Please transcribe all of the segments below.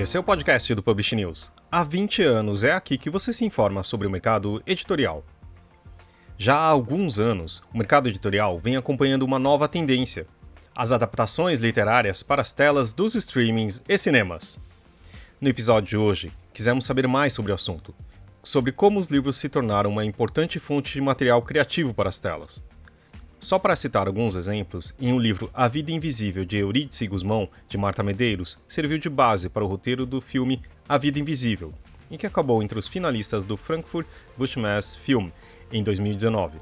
Esse é o podcast do Publish News. Há 20 anos é aqui que você se informa sobre o mercado editorial. Já há alguns anos, o mercado editorial vem acompanhando uma nova tendência: as adaptações literárias para as telas dos streamings e cinemas. No episódio de hoje, quisemos saber mais sobre o assunto, sobre como os livros se tornaram uma importante fonte de material criativo para as telas. Só para citar alguns exemplos, em um livro A Vida Invisível de Eurídice Guzmão, de Marta Medeiros, serviu de base para o roteiro do filme A Vida Invisível, em que acabou entre os finalistas do Frankfurt Bushmass Film em 2019.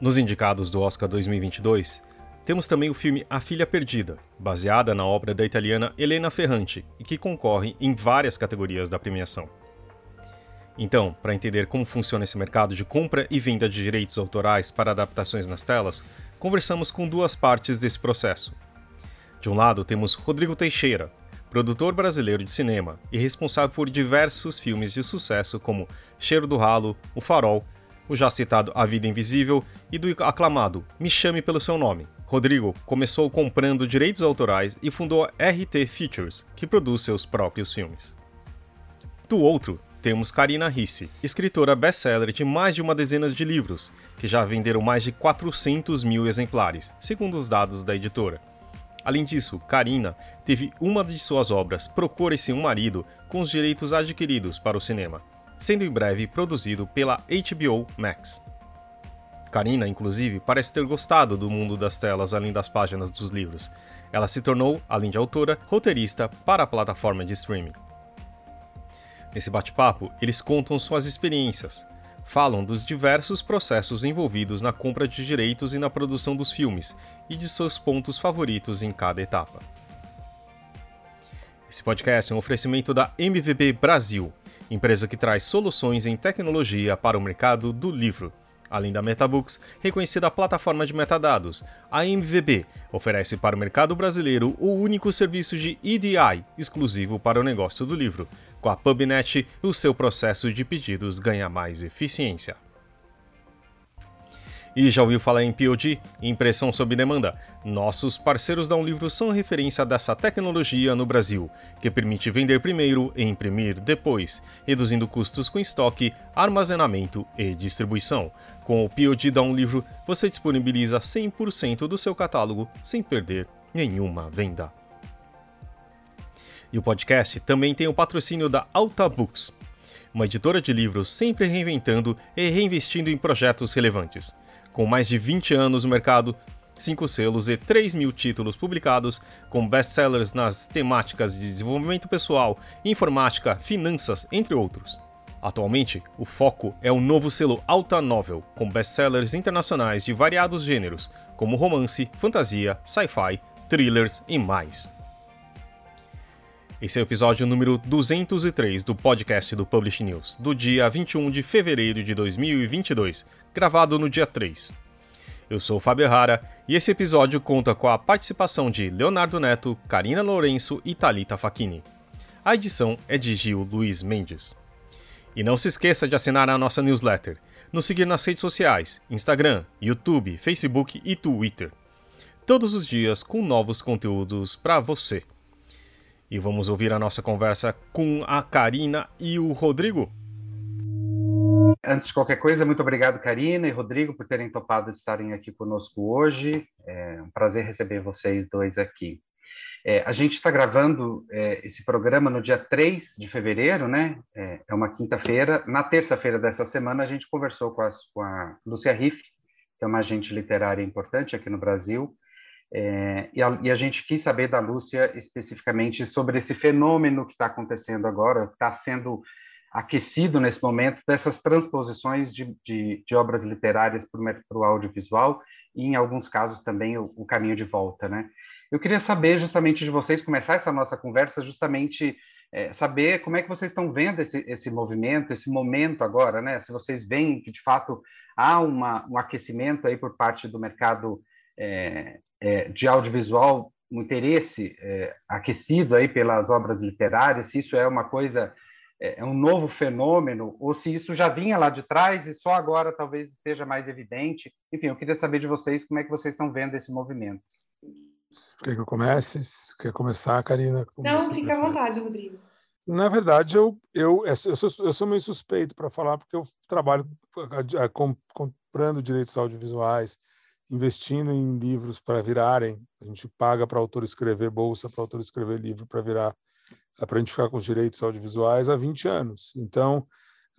Nos indicados do Oscar 2022, temos também o filme A Filha Perdida, baseada na obra da italiana Elena Ferrante e que concorre em várias categorias da premiação. Então, para entender como funciona esse mercado de compra e venda de direitos autorais para adaptações nas telas, conversamos com duas partes desse processo. De um lado, temos Rodrigo Teixeira, produtor brasileiro de cinema e responsável por diversos filmes de sucesso como Cheiro do Ralo, O Farol, o já citado A Vida Invisível e do aclamado Me Chame pelo Seu Nome. Rodrigo começou comprando direitos autorais e fundou a RT Features, que produz seus próprios filmes. Do outro, temos Karina Risse, escritora best-seller de mais de uma dezena de livros, que já venderam mais de 400 mil exemplares, segundo os dados da editora. Além disso, Karina teve uma de suas obras, Procure-se um Marido, com os direitos adquiridos para o cinema, sendo em breve produzido pela HBO Max. Karina, inclusive, parece ter gostado do mundo das telas além das páginas dos livros. Ela se tornou, além de autora, roteirista para a plataforma de streaming. Nesse bate-papo, eles contam suas experiências, falam dos diversos processos envolvidos na compra de direitos e na produção dos filmes e de seus pontos favoritos em cada etapa. Esse podcast é um oferecimento da MVB Brasil, empresa que traz soluções em tecnologia para o mercado do livro. Além da Metabooks, reconhecida plataforma de metadados, a MVB oferece para o mercado brasileiro o único serviço de EDI exclusivo para o negócio do livro, com a PubNet, o seu processo de pedidos ganha mais eficiência. E já ouviu falar em POD, impressão sob demanda? Nossos parceiros da Um Livro são referência dessa tecnologia no Brasil, que permite vender primeiro e imprimir depois, reduzindo custos com estoque, armazenamento e distribuição. Com o POD da Um Livro, você disponibiliza 100% do seu catálogo sem perder nenhuma venda. E o podcast também tem o patrocínio da Alta Books, uma editora de livros sempre reinventando e reinvestindo em projetos relevantes. Com mais de 20 anos no mercado, 5 selos e 3 mil títulos publicados, com best-sellers nas temáticas de desenvolvimento pessoal, informática, finanças, entre outros. Atualmente, o foco é o novo selo Alta Novel, com best-sellers internacionais de variados gêneros, como romance, fantasia, sci-fi, thrillers e mais. Esse é o episódio número 203 do podcast do Publish News, do dia 21 de fevereiro de 2022, gravado no dia 3. Eu sou o Fábio Rara e esse episódio conta com a participação de Leonardo Neto, Karina Lourenço e Talita Facchini. A edição é de Gil Luiz Mendes. E não se esqueça de assinar a nossa newsletter, nos seguir nas redes sociais, Instagram, YouTube, Facebook e Twitter. Todos os dias com novos conteúdos para você. E vamos ouvir a nossa conversa com a Karina e o Rodrigo. Antes de qualquer coisa, muito obrigado, Karina e Rodrigo, por terem topado estarem aqui conosco hoje. É um prazer receber vocês dois aqui. É, a gente está gravando é, esse programa no dia 3 de fevereiro, né? É, é uma quinta-feira. Na terça-feira dessa semana, a gente conversou com, as, com a Lúcia Riff, que é uma agente literária importante aqui no Brasil, é, e, a, e, a, gente quis saber da Lúcia especificamente sobre esse fenômeno que está acontecendo agora, está sendo aquecido nesse momento, dessas transposições de, de, de obras literárias para o audiovisual e, em alguns casos, também o, o, caminho de volta. Né? Eu queria saber justamente de vocês, começar essa nossa conversa, justamente é, saber como é que vocês estão vendo esse, esse movimento, esse momento agora, né? se vocês veem que, de fato, há uma, um aquecimento aí por parte do mercado é, é, de audiovisual, um interesse é, aquecido aí pelas obras literárias, se isso é uma coisa, é, é, um novo fenômeno, ou se isso já vinha lá de trás e só agora talvez esteja mais evidente. Enfim, eu queria saber de vocês como é que vocês estão vendo esse movimento. Quer que eu comece? Quer começar, Karina? Como Não, fica à vontade, Rodrigo. Na verdade, eu, eu, eu, sou, eu sou meio suspeito para falar, porque eu trabalho comprando direitos audiovisuais, investindo em livros para virarem. A gente paga para autor escrever bolsa, para autor escrever livro para virar, para a gente ficar com os direitos audiovisuais há 20 anos. Então,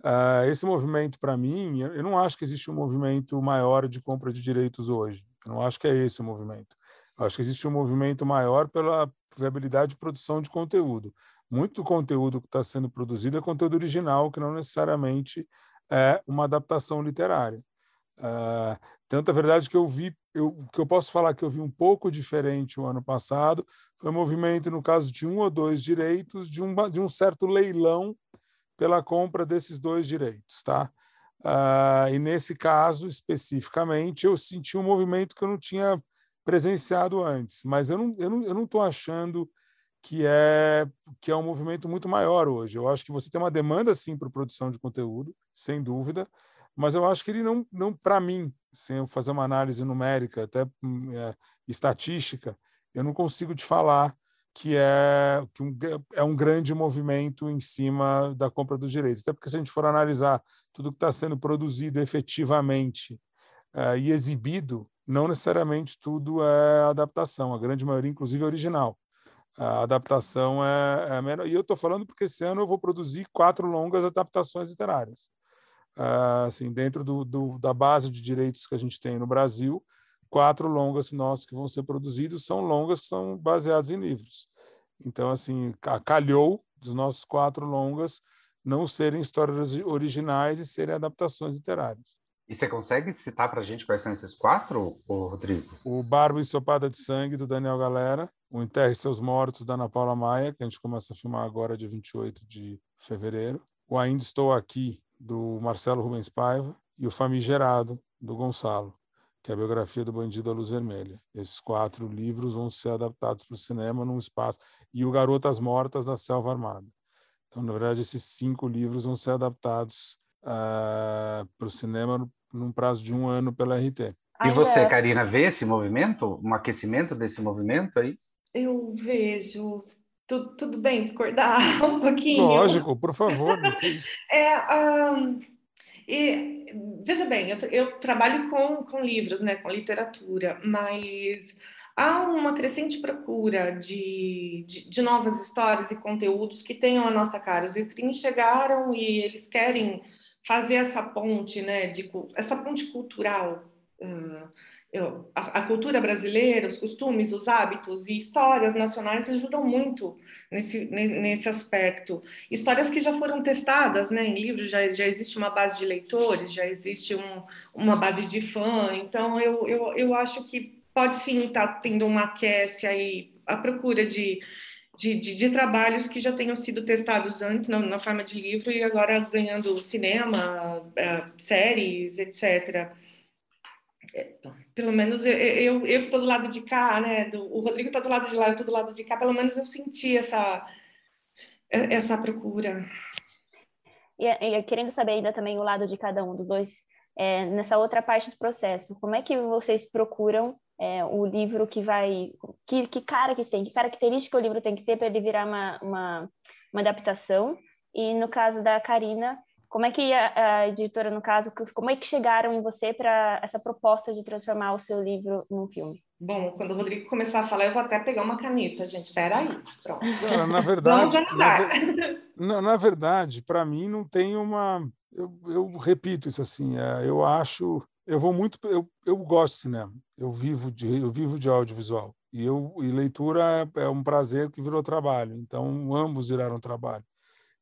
uh, esse movimento, para mim, eu não acho que existe um movimento maior de compra de direitos hoje. Eu não acho que é esse o movimento. Eu acho que existe um movimento maior pela viabilidade de produção de conteúdo muito do conteúdo que está sendo produzido é conteúdo original, que não necessariamente é uma adaptação literária. Uh, tanto é verdade que eu vi, eu, que eu posso falar que eu vi um pouco diferente o ano passado, foi um movimento, no caso de um ou dois direitos, de um, de um certo leilão pela compra desses dois direitos, tá? Uh, e nesse caso, especificamente, eu senti um movimento que eu não tinha presenciado antes, mas eu não estou eu não, eu não achando que é que é um movimento muito maior hoje. Eu acho que você tem uma demanda sim para produção de conteúdo, sem dúvida, mas eu acho que ele não, não para mim, sem eu fazer uma análise numérica, até hum, é, estatística, eu não consigo te falar que é que um, é um grande movimento em cima da compra dos direitos. Até porque se a gente for analisar tudo que está sendo produzido efetivamente uh, e exibido, não necessariamente tudo é adaptação. A grande maioria, inclusive, é original a adaptação é, é menor. E eu estou falando porque esse ano eu vou produzir quatro longas adaptações literárias. Uh, assim, dentro do, do, da base de direitos que a gente tem no Brasil, quatro longas nossos que vão ser produzidos são longas que são baseadas em livros. Então, assim, calhou dos nossos quatro longas não serem histórias originais e serem adaptações literárias. E você consegue citar para a gente quais são esses quatro, Rodrigo? O Barba Ensopada de Sangue, do Daniel Galera. O Enterre Seus Mortos, da Ana Paula Maia, que a gente começa a filmar agora, dia 28 de fevereiro. O Ainda Estou Aqui, do Marcelo Rubens Paiva. E o Famigerado, do Gonçalo, que é a biografia do Bandido à Luz Vermelha. Esses quatro livros vão ser adaptados para o cinema num espaço. E o Garotas Mortas, da Selva Armada. Então, na verdade, esses cinco livros vão ser adaptados uh, para o cinema num prazo de um ano pela RT. E você, Karina, vê esse movimento, um aquecimento desse movimento aí? Eu vejo. Tudo, tudo bem discordar um pouquinho? Lógico, por favor. é, um, e, veja bem, eu, eu, trabalho com, com livros, né, com literatura, mas há uma crescente procura de, de, de novas histórias e conteúdos que tenham a nossa cara. Os streams chegaram e eles querem fazer essa ponte, né, de, essa ponte cultural. Uh, a, a, cultura brasileira, os costumes, os hábitos e histórias nacionais ajudam muito nesse, nesse aspecto. Histórias que já foram testadas né, em livros, já, já existe uma base de leitores, já existe um, uma base de fã, então eu, eu, eu acho que pode sim estar tá tendo uma aquece aí, a procura de de, de, de, trabalhos que já tenham sido testados antes na, na, forma de livro e agora ganhando cinema, uh, séries, etc. Pelo menos eu estou do lado de cá, né? O Rodrigo está do lado de lá, eu estou do lado de cá. Pelo menos eu senti essa, essa procura. E, e querendo saber ainda também o lado de cada um dos dois, é, nessa outra parte do processo, como é que vocês procuram é, o livro que vai. Que, que cara que tem, que característica o livro tem que ter para ele virar uma, uma, uma, adaptação. E no caso da Karina, como é que a, a, editora, no caso, como é que chegaram em você para essa proposta de transformar o seu livro num filme? Bom, quando o Rodrigo começar a falar, eu vou até pegar uma caneta, gente. Espera aí. Pronto. Não, na verdade, na, na, verdade, para mim não tem uma. Eu, eu repito isso assim. É, eu acho eu vou muito eu, eu gosto de cinema eu vivo de eu vivo de audiovisual e eu e leitura é, é um prazer que virou trabalho então ambos viraram trabalho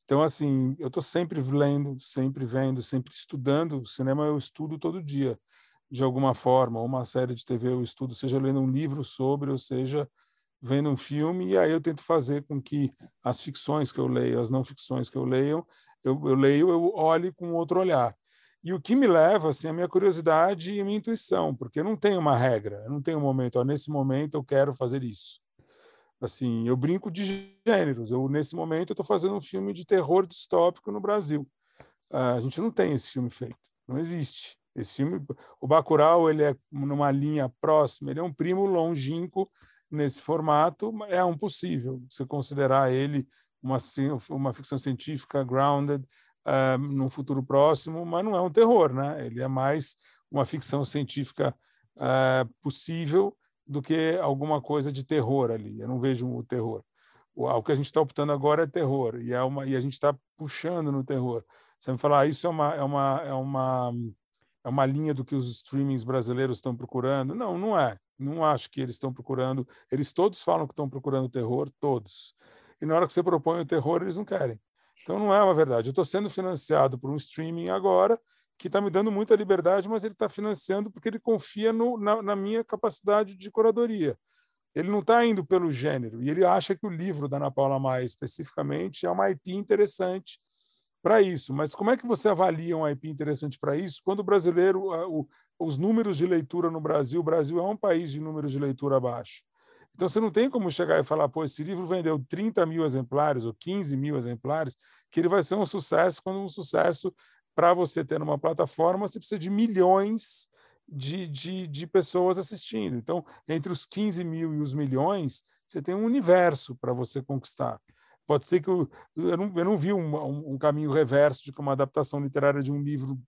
então assim eu estou sempre lendo sempre vendo sempre estudando. Cinema eu estudo todo dia. De alguma forma uma série de TV eu estudo seja lendo um livro sobre ou seja vendo um filme. E aí eu tento fazer com que as ficções que eu leio as não ficções que eu leio eu, eu leio eu olhe com outro olhar. E o que me leva assim, a minha curiosidade e a minha intuição, porque eu não tenho uma regra, eu não tenho um momento, ó, nesse momento eu quero fazer isso. Assim, eu brinco de gêneros. Eu nesse momento eu estou fazendo um filme de terror distópico no Brasil. Uh, a gente não tem esse filme feito, não existe. Esse filme, o Bacurau, ele é numa linha próxima, ele é um primo longínquo nesse formato, é um possível você considerar ele uma, uma ficção científica grounded uh, num futuro próximo, mas não é um terror, né? Ele é mais uma ficção científica uh, possível do que alguma coisa de terror ali. Eu não vejo o terror. O, o que a gente está optando agora é terror e é uma e a gente está puxando no terror. Você me falar, ah, isso é uma é uma é uma é uma linha do que os streamings brasileiros estão procurando? Não, não é. Não acho que eles estão procurando. Eles todos falam que estão procurando terror, todos. E na hora que você propõe o terror, eles não querem. Então não é uma verdade. Eu estou sendo financiado por um streaming agora que está me dando muita liberdade, mas ele está financiando porque ele confia no, na, na, minha capacidade de curadoria. Ele não está indo pelo gênero e ele acha que o livro da Ana Paula Maia especificamente é uma IP interessante para isso. Mas como é que você avalia um IP interessante para isso quando o brasileiro, o, os números de leitura no Brasil, o Brasil é um país de números de leitura baixo. Então, você não tem como chegar e falar, pô, esse livro vendeu 30 mil exemplares ou 15 mil exemplares, que ele vai ser um sucesso, quando um sucesso, para você ter numa plataforma, você precisa de milhões de, de, de pessoas assistindo. Então, entre os 15 mil e os milhões, você tem um universo para você conquistar. Pode ser que eu, eu, não, eu não vi um, um, caminho reverso de que uma adaptação literária de um livro,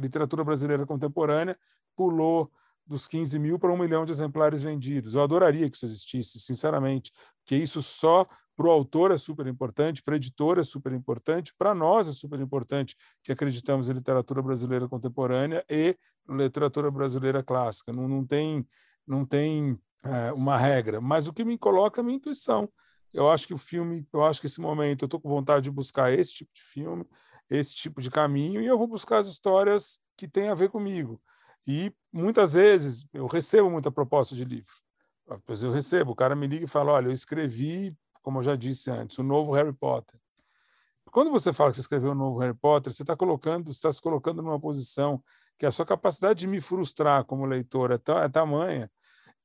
literatura brasileira contemporânea, pulou dos 15 mil para um milhão de exemplares vendidos. Eu adoraria que isso existisse, sinceramente, que isso só para o autor é super importante, para a editora é super importante, para nós é super importante que acreditamos em literatura brasileira contemporânea e literatura brasileira clássica. Não, não tem, não tem é, uma regra, mas o que me coloca é a minha intuição. Eu acho que o filme, eu acho que esse momento eu estou com vontade de buscar esse tipo de filme, esse tipo de caminho, e eu vou buscar as histórias que têm a ver comigo. E muitas vezes eu recebo muita proposta de livro. Eu recebo, o cara me liga e fala: Olha, eu escrevi, como eu já disse antes, o novo Harry Potter. Quando você fala que você escreveu o novo Harry Potter, você está colocando, está se colocando numa posição que a sua capacidade de me frustrar como leitor é, é tamanha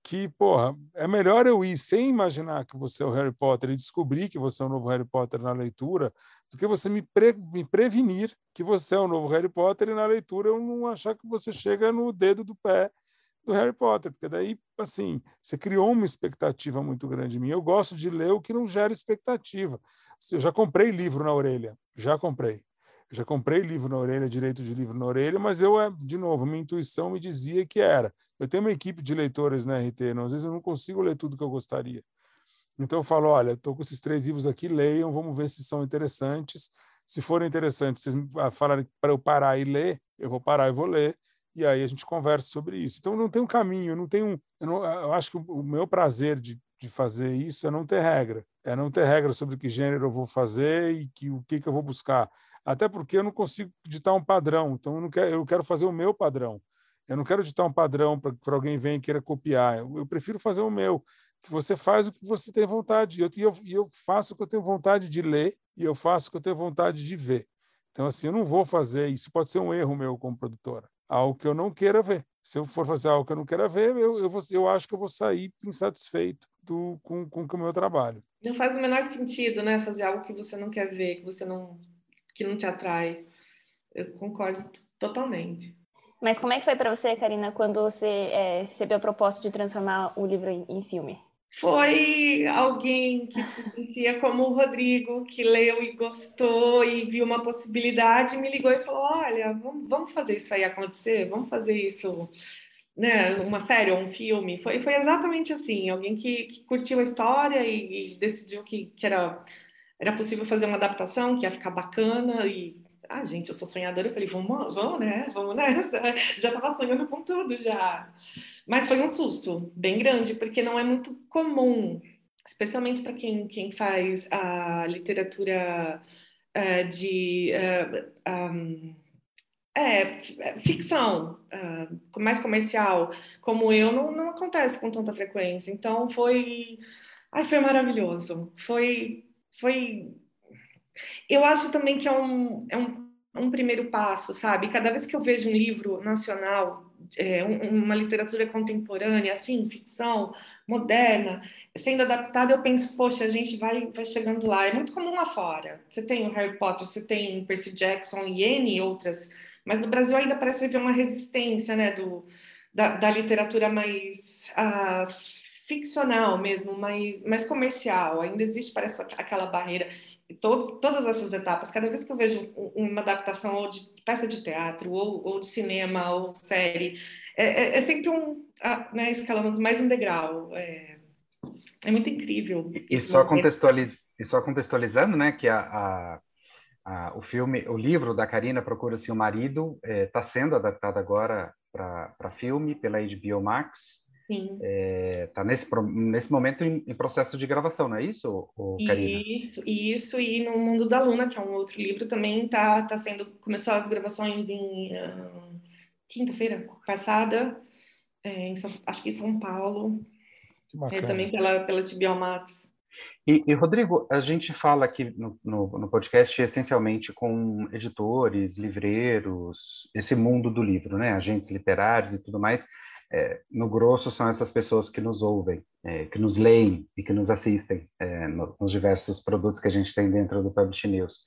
que, porra, é melhor eu ir sem imaginar que você é o Harry Potter e descobrir que você é o novo Harry Potter na leitura, do que você me, pre me prevenir que você é o novo Harry Potter e na leitura eu não achar que você chega no dedo do pé do Harry Potter, porque daí, assim, você criou uma expectativa muito grande em mim. Eu gosto de ler o que não gera expectativa. Eu já comprei livro na orelha, já comprei já comprei livro na orelha, direito de livro na orelha, mas eu, é, de novo, minha intuição me dizia que era. Eu tenho uma equipe de leitores na RT, não, às vezes eu não consigo ler tudo que eu gostaria. Então eu falo, olha, estou com esses três livros aqui, leiam, vamos ver se são interessantes. Se forem interessantes, vocês ah, falarem para eu parar e ler, eu vou parar e vou ler, e aí a gente conversa sobre isso. Então não tem um caminho, não tem um. Eu, não, eu acho que o, meu prazer de, de fazer isso é não ter regra. É não ter regra sobre que gênero eu vou fazer e que, o que, que eu vou buscar até porque eu não consigo ditar um padrão, então eu, não quero, eu quero fazer o meu padrão. Eu não quero ditar um padrão para alguém vir e queira copiar. Eu, eu, prefiro fazer o meu. Que você faz o que você tem vontade. E eu, eu faço o que eu tenho vontade de ler e eu faço o que eu tenho vontade de ver. Então, assim, eu não vou fazer. Isso pode ser um erro meu como produtora. Algo que eu não queira ver. Se eu for fazer algo que eu não queira ver, eu, eu, vou, eu acho que eu vou sair insatisfeito do, com, com, com o meu trabalho. Não faz o menor sentido, né? Fazer algo que você não quer ver, que você não que não te atrai. Eu concordo totalmente. Mas como é que foi para você, Karina, quando você é, recebeu a proposta de transformar o livro em, em filme? Foi alguém que se sentia como o Rodrigo, que leu e gostou e viu uma possibilidade, me ligou e falou: Olha, vamos, vamos fazer isso aí acontecer, vamos fazer isso, né? Uma série ou um filme. Foi, foi exatamente assim: alguém que, que curtiu a história e, e decidiu que, que era era possível fazer uma adaptação que ia ficar bacana e ah, gente, eu sou sonhadora, eu falei, vamos, vamos, né? Vamos nessa. Já estava sonhando com tudo já. Mas foi um susto bem grande, porque não é muito comum, especialmente para quem, quem faz a literatura uh, de uh, um, é, ficção, uh, mais comercial, como eu, não, não acontece com tanta frequência. Então foi. Ai, foi maravilhoso. Foi foi. Eu acho também que é um, é um, um primeiro passo, sabe? Cada vez que eu vejo um livro nacional, é, uma literatura contemporânea, assim, ficção, moderna, sendo adaptada, eu penso, poxa, a gente vai, vai chegando lá. É muito comum lá fora. Você tem o Harry Potter, você tem Percy Jackson e N outras, mas no Brasil ainda parece haver uma resistência, né, do, da, da literatura mais. Uh, ficcional mesmo, mais, mais comercial. Ainda existe, parece, aquela barreira. Todos, todas essas etapas. Cada vez que eu vejo uma adaptação ou de peça de teatro, ou, ou de cinema, ou série, é, é, é sempre um, né, escalamos mais um degrau. É, é muito incrível. E só, contextualiz, e só contextualizando, né, que a, a, a, o filme, o livro da Karina Procura-se o Marido está é, sendo adaptado agora para filme pela HBO Max. Sim. É, tá nesse, nesse momento em, em, processo de gravação, não é isso, Karina? Isso, isso, e no Mundo da Luna, que é um outro livro, também tá, tá sendo, começou as gravações em uh, quinta-feira passada, é, em, acho que em São Paulo, é, também pela, pela TBO Max. E, e, Rodrigo, a gente fala aqui no, no, no, podcast essencialmente com editores, livreiros, esse mundo do livro, né? Agentes literários e tudo mais é, no grosso, são essas pessoas que nos ouvem, é, que nos leem e que nos assistem é, nos diversos produtos que a gente tem dentro do Publish News.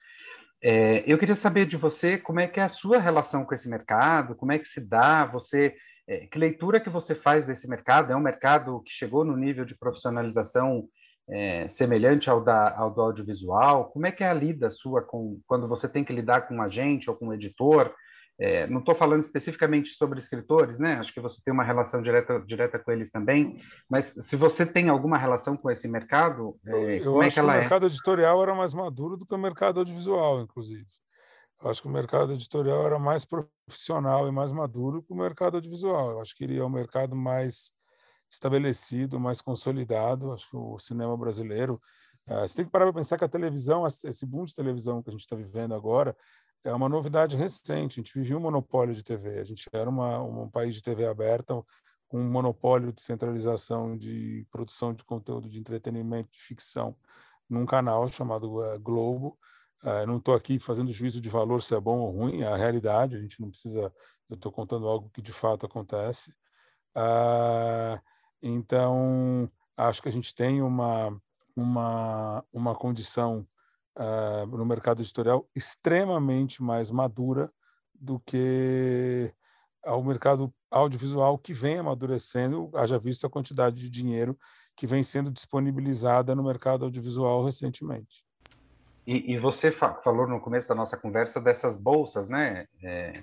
É, eu queria saber de você como é que é a sua relação com esse mercado, como é que se dá, você, é, que leitura que você faz desse mercado? É um mercado que chegou no nível de profissionalização é, semelhante ao, da, ao do audiovisual? Como é que é a lida sua com quando você tem que lidar com um agente ou com um editor? É, não estou falando especificamente sobre escritores, né? Acho que você tem uma relação direta, direta com eles também. Mas se você tem alguma relação com esse mercado, é, eu como é que ela é? O mercado editorial era mais maduro do que o mercado audiovisual, inclusive. Eu acho que o mercado editorial era mais profissional e mais maduro que o mercado audiovisual. Eu acho que ele é um mercado mais estabelecido, mais consolidado. Acho que o cinema brasileiro. Uh, você tem que parar para pensar que a televisão, esse boom de televisão que a gente está vivendo agora, é uma novidade recente. A gente vivia um monopólio de TV. A gente era uma, um país de TV aberta, com um monopólio de centralização de produção de conteúdo de entretenimento, de ficção, num canal chamado uh, Globo. Uh, não estou aqui fazendo juízo de valor se é bom ou ruim, é a realidade. A gente não precisa. Eu estou contando algo que de fato acontece. Uh, então, acho que a gente tem uma, uma, uma condição uh, no mercado editorial extremamente mais madura do que ao mercado audiovisual que vem amadurecendo, haja visto a quantidade de dinheiro que vem sendo disponibilizada no mercado audiovisual recentemente. E, e você fa falou no começo da nossa conversa dessas bolsas, né? É,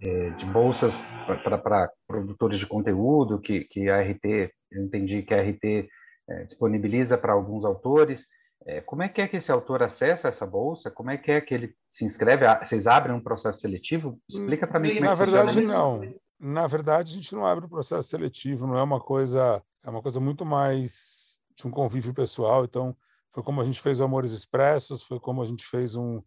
é, de bolsas para produtores de conteúdo que, que a RT, eu entendi que a RT é, disponibiliza para alguns autores. É, como é que é que esse autor acessa essa bolsa? Como é que é que ele se inscreve? Ah, vocês abrem um processo seletivo? Explica para mim como Na é que verdade, não. Na verdade, a gente não abre o um processo seletivo, não é uma coisa, é uma coisa muito mais de um convívio pessoal. Então, foi como a gente fez o Amores Expressos, foi como a gente fez um,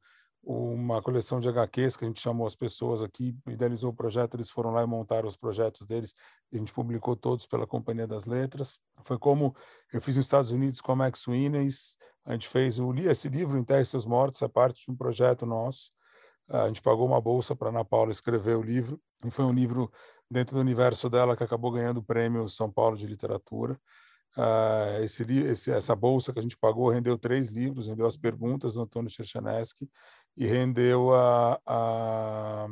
uma coleção de HQs que a gente chamou as pessoas aqui, idealizou o projeto, eles foram lá e montaram os projetos deles, a gente publicou todos pela Companhia das Letras. Foi como eu fiz nos Estados Unidos com a Max Winners, a gente fez o, esse livro, Enterre Seus Mortos, é parte de um projeto nosso. A gente pagou uma bolsa para Ana Paula escrever o livro, e foi um livro dentro do universo dela que acabou ganhando o prêmio São Paulo de Literatura. Uh, esse, esse, essa bolsa que a gente pagou rendeu três livros, rendeu as perguntas do Antônio Cherchanesky e rendeu a, a,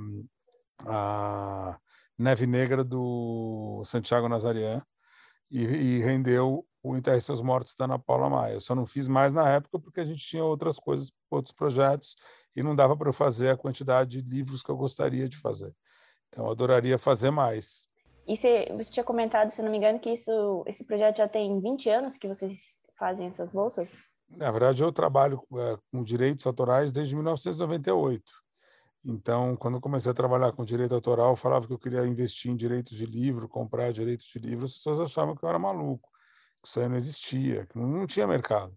a Neve Negra do Santiago Nazarian e, e rendeu o Enterre Seus Mortos da Ana Paula Maia. Eu só não fiz mais na época porque a gente tinha outras coisas, outros projetos e não dava para fazer a quantidade de livros que eu gostaria de fazer. Então, eu adoraria fazer mais. E você, você tinha comentado, se não me engano, que isso, esse projeto já tem 20 anos que vocês fazem essas bolsas? Na verdade, eu trabalho é, com direitos autorais desde 1998. Então, quando eu comecei a trabalhar com direito autoral, eu falava que eu queria investir em direitos de livro, comprar direitos de livro, as pessoas achavam que eu era maluco, que isso aí não existia, que não, tinha mercado.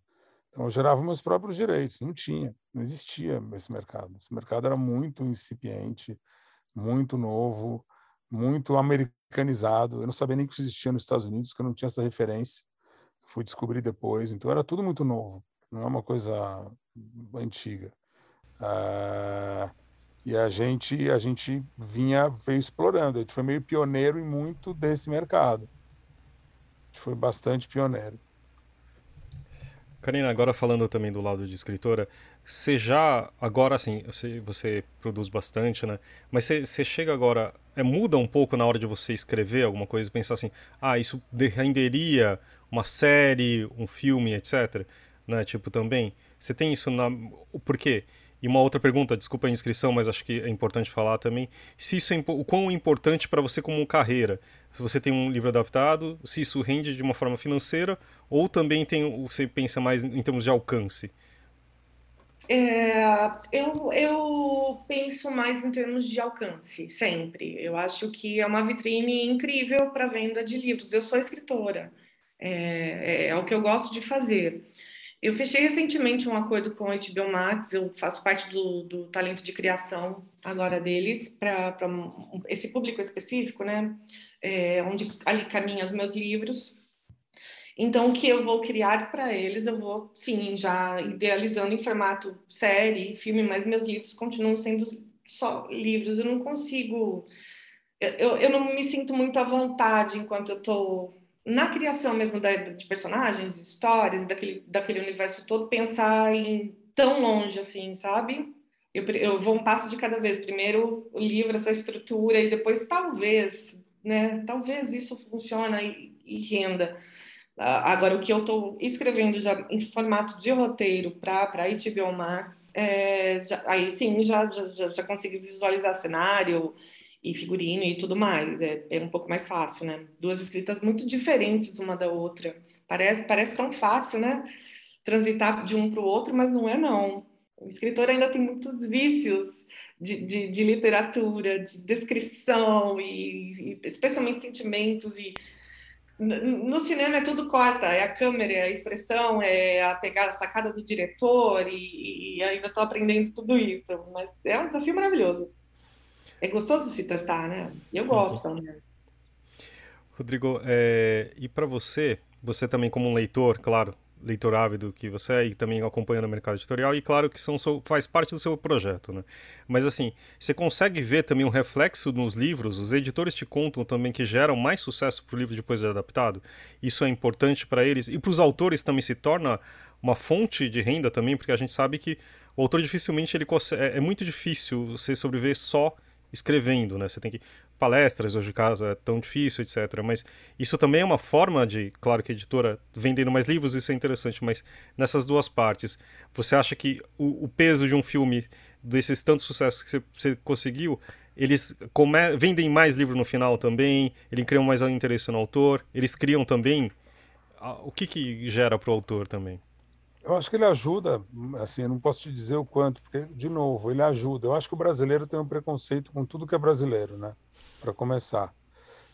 Então, eu gerava meus próprios direitos, não tinha, não existia esse mercado. Esse mercado era muito incipiente, muito novo, muito americanizado. Eu não sabia nem que isso existia nos Estados Unidos, que eu não tinha essa referência. Fui descobrir depois. Então era tudo muito novo, não é uma coisa antiga. Ah, e a gente a gente vinha veio explorando. A gente foi meio pioneiro em muito desse mercado. A gente foi bastante pioneiro. Karina, agora falando também do lado de escritora, você já, agora assim, você, você produz bastante, né? Mas você, você chega agora, é, muda um pouco na hora de você escrever alguma coisa pensar assim, ah, isso renderia uma série, um filme, etc. né? Tipo, também. Você tem isso na. Por quê? E uma outra pergunta, desculpa a inscrição, mas acho que é importante falar também. Se isso é o quão importante para você como carreira. Se você tem um livro adaptado, se isso rende de uma forma financeira, ou também tem, você pensa mais em termos de alcance? É, eu, eu penso mais em termos de alcance, sempre. Eu acho que é uma vitrine incrível para venda de livros. Eu sou escritora, é, é, é o que eu gosto de fazer. Eu fechei recentemente um acordo com a HBO Max, eu faço parte do, do talento de criação agora deles, para esse público específico, né? É, onde ali caminham os meus livros. Então, o que eu vou criar para eles, eu vou, sim, já idealizando em formato série, filme, mas meus livros continuam sendo só livros. Eu não consigo. Eu, eu não me sinto muito à vontade enquanto eu estou na criação mesmo da, de personagens, histórias, daquele, daquele universo todo, pensar em tão longe assim, sabe? Eu, eu vou um passo de cada vez. Primeiro o livro, essa estrutura, e depois talvez, né? Talvez isso funcione e, e renda. Agora, o que eu estou escrevendo já em formato de roteiro para HBO Max, é, já, aí sim já, já, já consigo visualizar cenário, e figurino e tudo mais. É, é um pouco mais fácil, né? Duas escritas muito diferentes uma da outra. Parece, parece tão fácil, né? Transitar de um para o outro, mas não é não. O escritor ainda tem muitos vícios de, de, de literatura, de descrição e, e, especialmente sentimentos e no cinema é tudo corta, é a câmera, é a expressão, é a pegada, a sacada do diretor e, e ainda estou aprendendo tudo isso, mas é um desafio maravilhoso é gostoso se testar, né? Eu uhum. gosto, pelo menos. Rodrigo, é, e para você, você também como um leitor, claro, leitor ávido que você é e também acompanhando o mercado editorial e claro que são faz parte do seu projeto, né? Mas assim, você consegue ver também um reflexo nos livros? Os editores te contam também que geram mais sucesso para o livro depois de adaptado. Isso é importante para eles e para os autores também se torna uma fonte de renda também, porque a gente sabe que o autor dificilmente ele consegue, é, é muito difícil você sobreviver só escrevendo, né? Você tem que palestras, hoje caso é tão difícil, etc. Mas isso também é uma forma de, claro que a editora vendendo mais livros, isso é interessante, mas nessas duas partes, você acha que o, o peso de um filme, desses tantos sucessos que você, você conseguiu, eles come... vendem mais livro no final também, eles criam mais interesse no autor, eles criam também... O que, que gera para o autor também? Eu acho que ele ajuda, assim, eu não posso te dizer o quanto, porque, de novo, ele ajuda. Eu acho que o brasileiro tem um preconceito com tudo que é brasileiro, né? Para começar.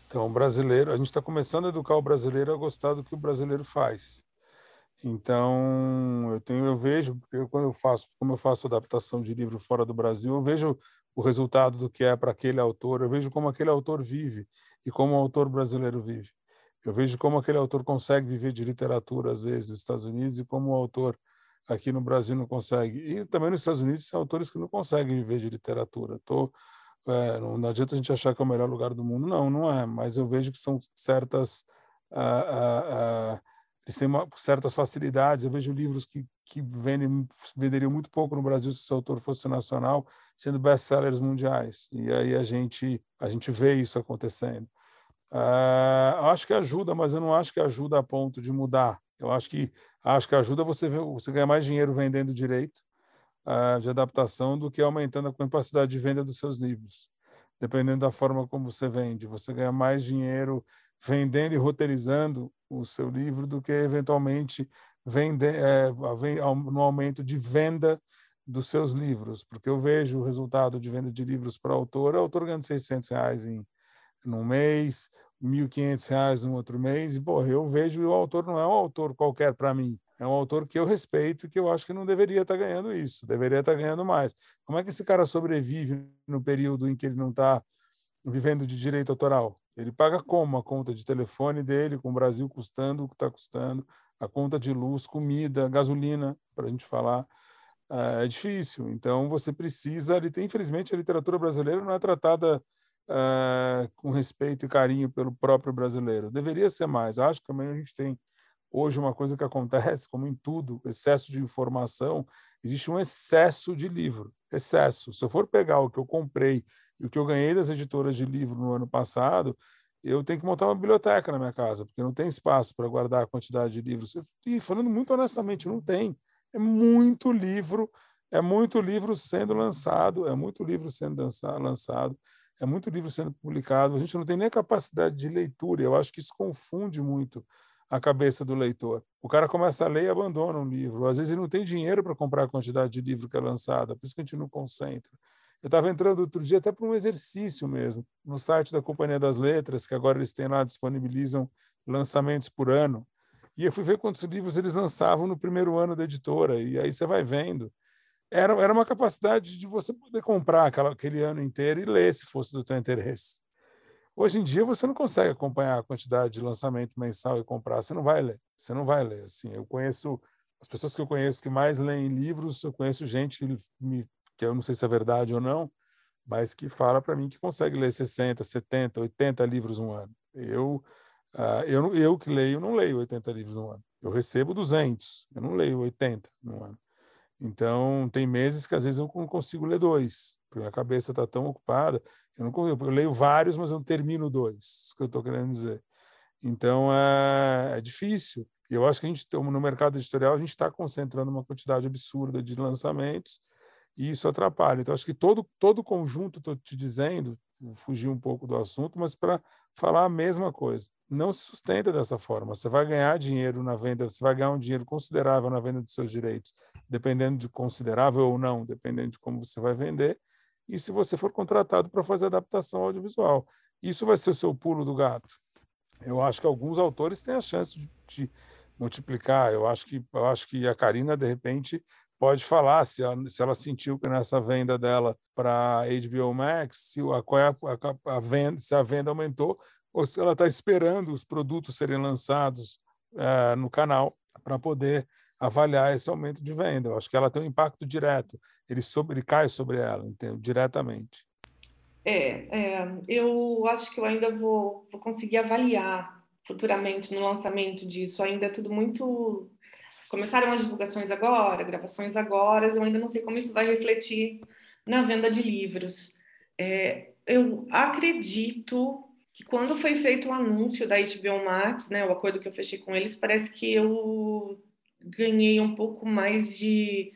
Então, o brasileiro, a gente está começando a educar o brasileiro a gostar do que o brasileiro faz. Então, eu tenho, eu vejo, eu, quando eu faço, como eu faço adaptação de livro fora do Brasil, eu vejo o resultado do que é para aquele autor, eu vejo como aquele autor vive e como o autor brasileiro vive. Eu vejo como aquele autor consegue viver de literatura, às vezes, nos Estados Unidos, e como o autor aqui no Brasil não consegue. E também nos Estados Unidos, são autores que não conseguem viver de literatura. Tô, é, não, adianta a gente achar que é o melhor lugar do mundo. Não, não é. Mas eu vejo que são certas. Ah, ah, ah, eles têm uma, certas facilidades. Eu vejo livros que, que vendem, venderiam muito pouco no Brasil se esse autor fosse nacional, sendo best-sellers mundiais. E aí a gente, a gente vê isso acontecendo. Uh, acho que ajuda, mas eu não acho que ajuda a ponto de mudar. Eu acho que acho que ajuda você você ganhar mais dinheiro vendendo direito uh, de adaptação do que aumentando a capacidade de venda dos seus livros. Dependendo da forma como você vende, você ganha mais dinheiro vendendo e roteirizando o seu livro do que eventualmente vende, é, no aumento de venda dos seus livros, porque eu vejo o resultado de venda de livros para autor, o autor ganhando 600 reais em num mês, R$ 1.500 no outro mês, e, porra, eu vejo o autor não é um autor qualquer para mim, é um autor que eu respeito e que eu acho que não deveria estar tá ganhando isso, deveria estar tá ganhando mais. Como é que esse cara sobrevive no período em que ele não está vivendo de direito autoral? Ele paga como a conta de telefone dele, com o Brasil custando o que está custando, a conta de luz, comida, gasolina, para a gente falar. É, é difícil. Então, você precisa. Infelizmente, a literatura brasileira não é tratada uh, com respeito e carinho pelo próprio brasileiro. Deveria ser mais. Acho que também a gente tem hoje uma coisa que acontece, como em tudo, excesso de informação, existe um excesso de livro. Excesso. Se eu for pegar o que eu comprei e o que eu ganhei das editoras de livro no ano passado, eu tenho que montar uma biblioteca na minha casa, porque não tem espaço para guardar a quantidade de livros. E falando muito honestamente, não tem. É muito livro, é muito livro sendo lançado, é muito livro sendo lançado, é muito livro sendo publicado. A gente não tem nem capacidade de leitura. Eu acho que isso confunde muito a cabeça do leitor. O cara começa a ler e abandona um livro. Às vezes ele não tem dinheiro para comprar a quantidade de livro que é lançada, por isso que a gente não concentra. Eu estava entrando outro dia até para um exercício mesmo, no site da Companhia das Letras, que agora eles têm lá, disponibilizam lançamentos por ano. E eu fui ver quantos livros eles lançavam no primeiro ano da editora, e aí você vai vendo. Era, era uma capacidade de você poder comprar aquela, aquele ano inteiro e ler, se fosse do teu interesse. Hoje em dia você não consegue acompanhar a quantidade de lançamento mensal e comprar, você não vai ler, você não vai ler. Assim, eu conheço as pessoas que eu conheço que mais leem livros, eu conheço gente que, me, que eu não sei se é verdade ou não, mas que fala para mim que consegue ler 60, 70, 80 livros um ano. Eu, uh, eu, eu que leio, não leio 80 livros no ano. Eu recebo 200, eu não leio 80 no ano. Então, tem meses que às vezes eu não consigo ler dois, porque minha cabeça está tão ocupada. Eu, não, eu leio vários, mas eu não termino dois, isso que eu estou querendo dizer. Então, é, é difícil. Eu acho que a gente, no mercado editorial, a gente está concentrando uma quantidade absurda de lançamentos e isso atrapalha. Então, acho que todo, todo conjunto, estou te dizendo, fugir um pouco do assunto, mas para falar a mesma coisa. Não se sustenta dessa forma. Você vai ganhar dinheiro na venda, você vai ganhar um dinheiro considerável na venda dos seus direitos, dependendo de considerável ou não, dependendo de como você vai vender, e se você for contratado para fazer adaptação audiovisual. Isso vai ser o seu pulo do gato. Eu acho que alguns autores têm a chance de, de multiplicar. Eu acho que eu acho que a Karina de repente pode falar se ela, se ela sentiu que nessa venda dela para HBO Max, se a, é a, a, a, venda, se a venda aumentou ou se ela está esperando os produtos serem lançados é, no canal para poder avaliar esse aumento de venda. Eu acho que ela tem um impacto direto, ele, sobre, ele cai sobre ela, entende? diretamente. É, é, eu acho que eu ainda vou, vou conseguir avaliar futuramente no lançamento disso. Ainda é tudo muito Começaram as divulgações agora, gravações agora, eu ainda não sei como isso vai refletir na venda de livros. É, eu acredito que quando foi feito o anúncio da HBO Max, né, o acordo que eu fechei com eles, parece que eu ganhei um pouco mais de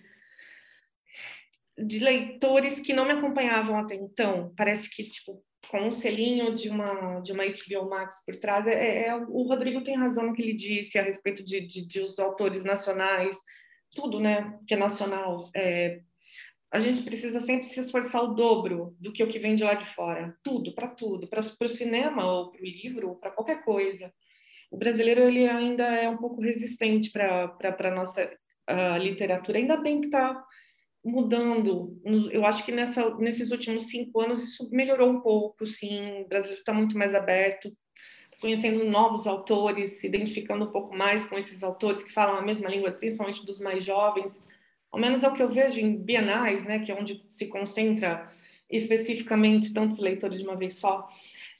de leitores que não me acompanhavam até então. Parece que tipo com um selinho de uma de uma HBO Max por trás. É, é, é, o Rodrigo tem razão no que ele disse a respeito de, de, de os autores nacionais, tudo, né, que é nacional. É, a gente precisa sempre se esforçar o dobro do que o que vem de lá de fora, tudo, para tudo, para o cinema ou para o livro, para qualquer coisa. O brasileiro ele ainda é um pouco resistente para a nossa literatura, ainda bem que está mudando. Eu acho que nessa, nesses últimos cinco anos isso melhorou um pouco, sim. O brasileiro está muito mais aberto, conhecendo novos autores, se identificando um pouco mais com esses autores que falam a mesma língua, principalmente dos mais jovens. Ao menos é o que eu vejo em bienais, né, que é onde se concentra especificamente tantos leitores de uma vez só.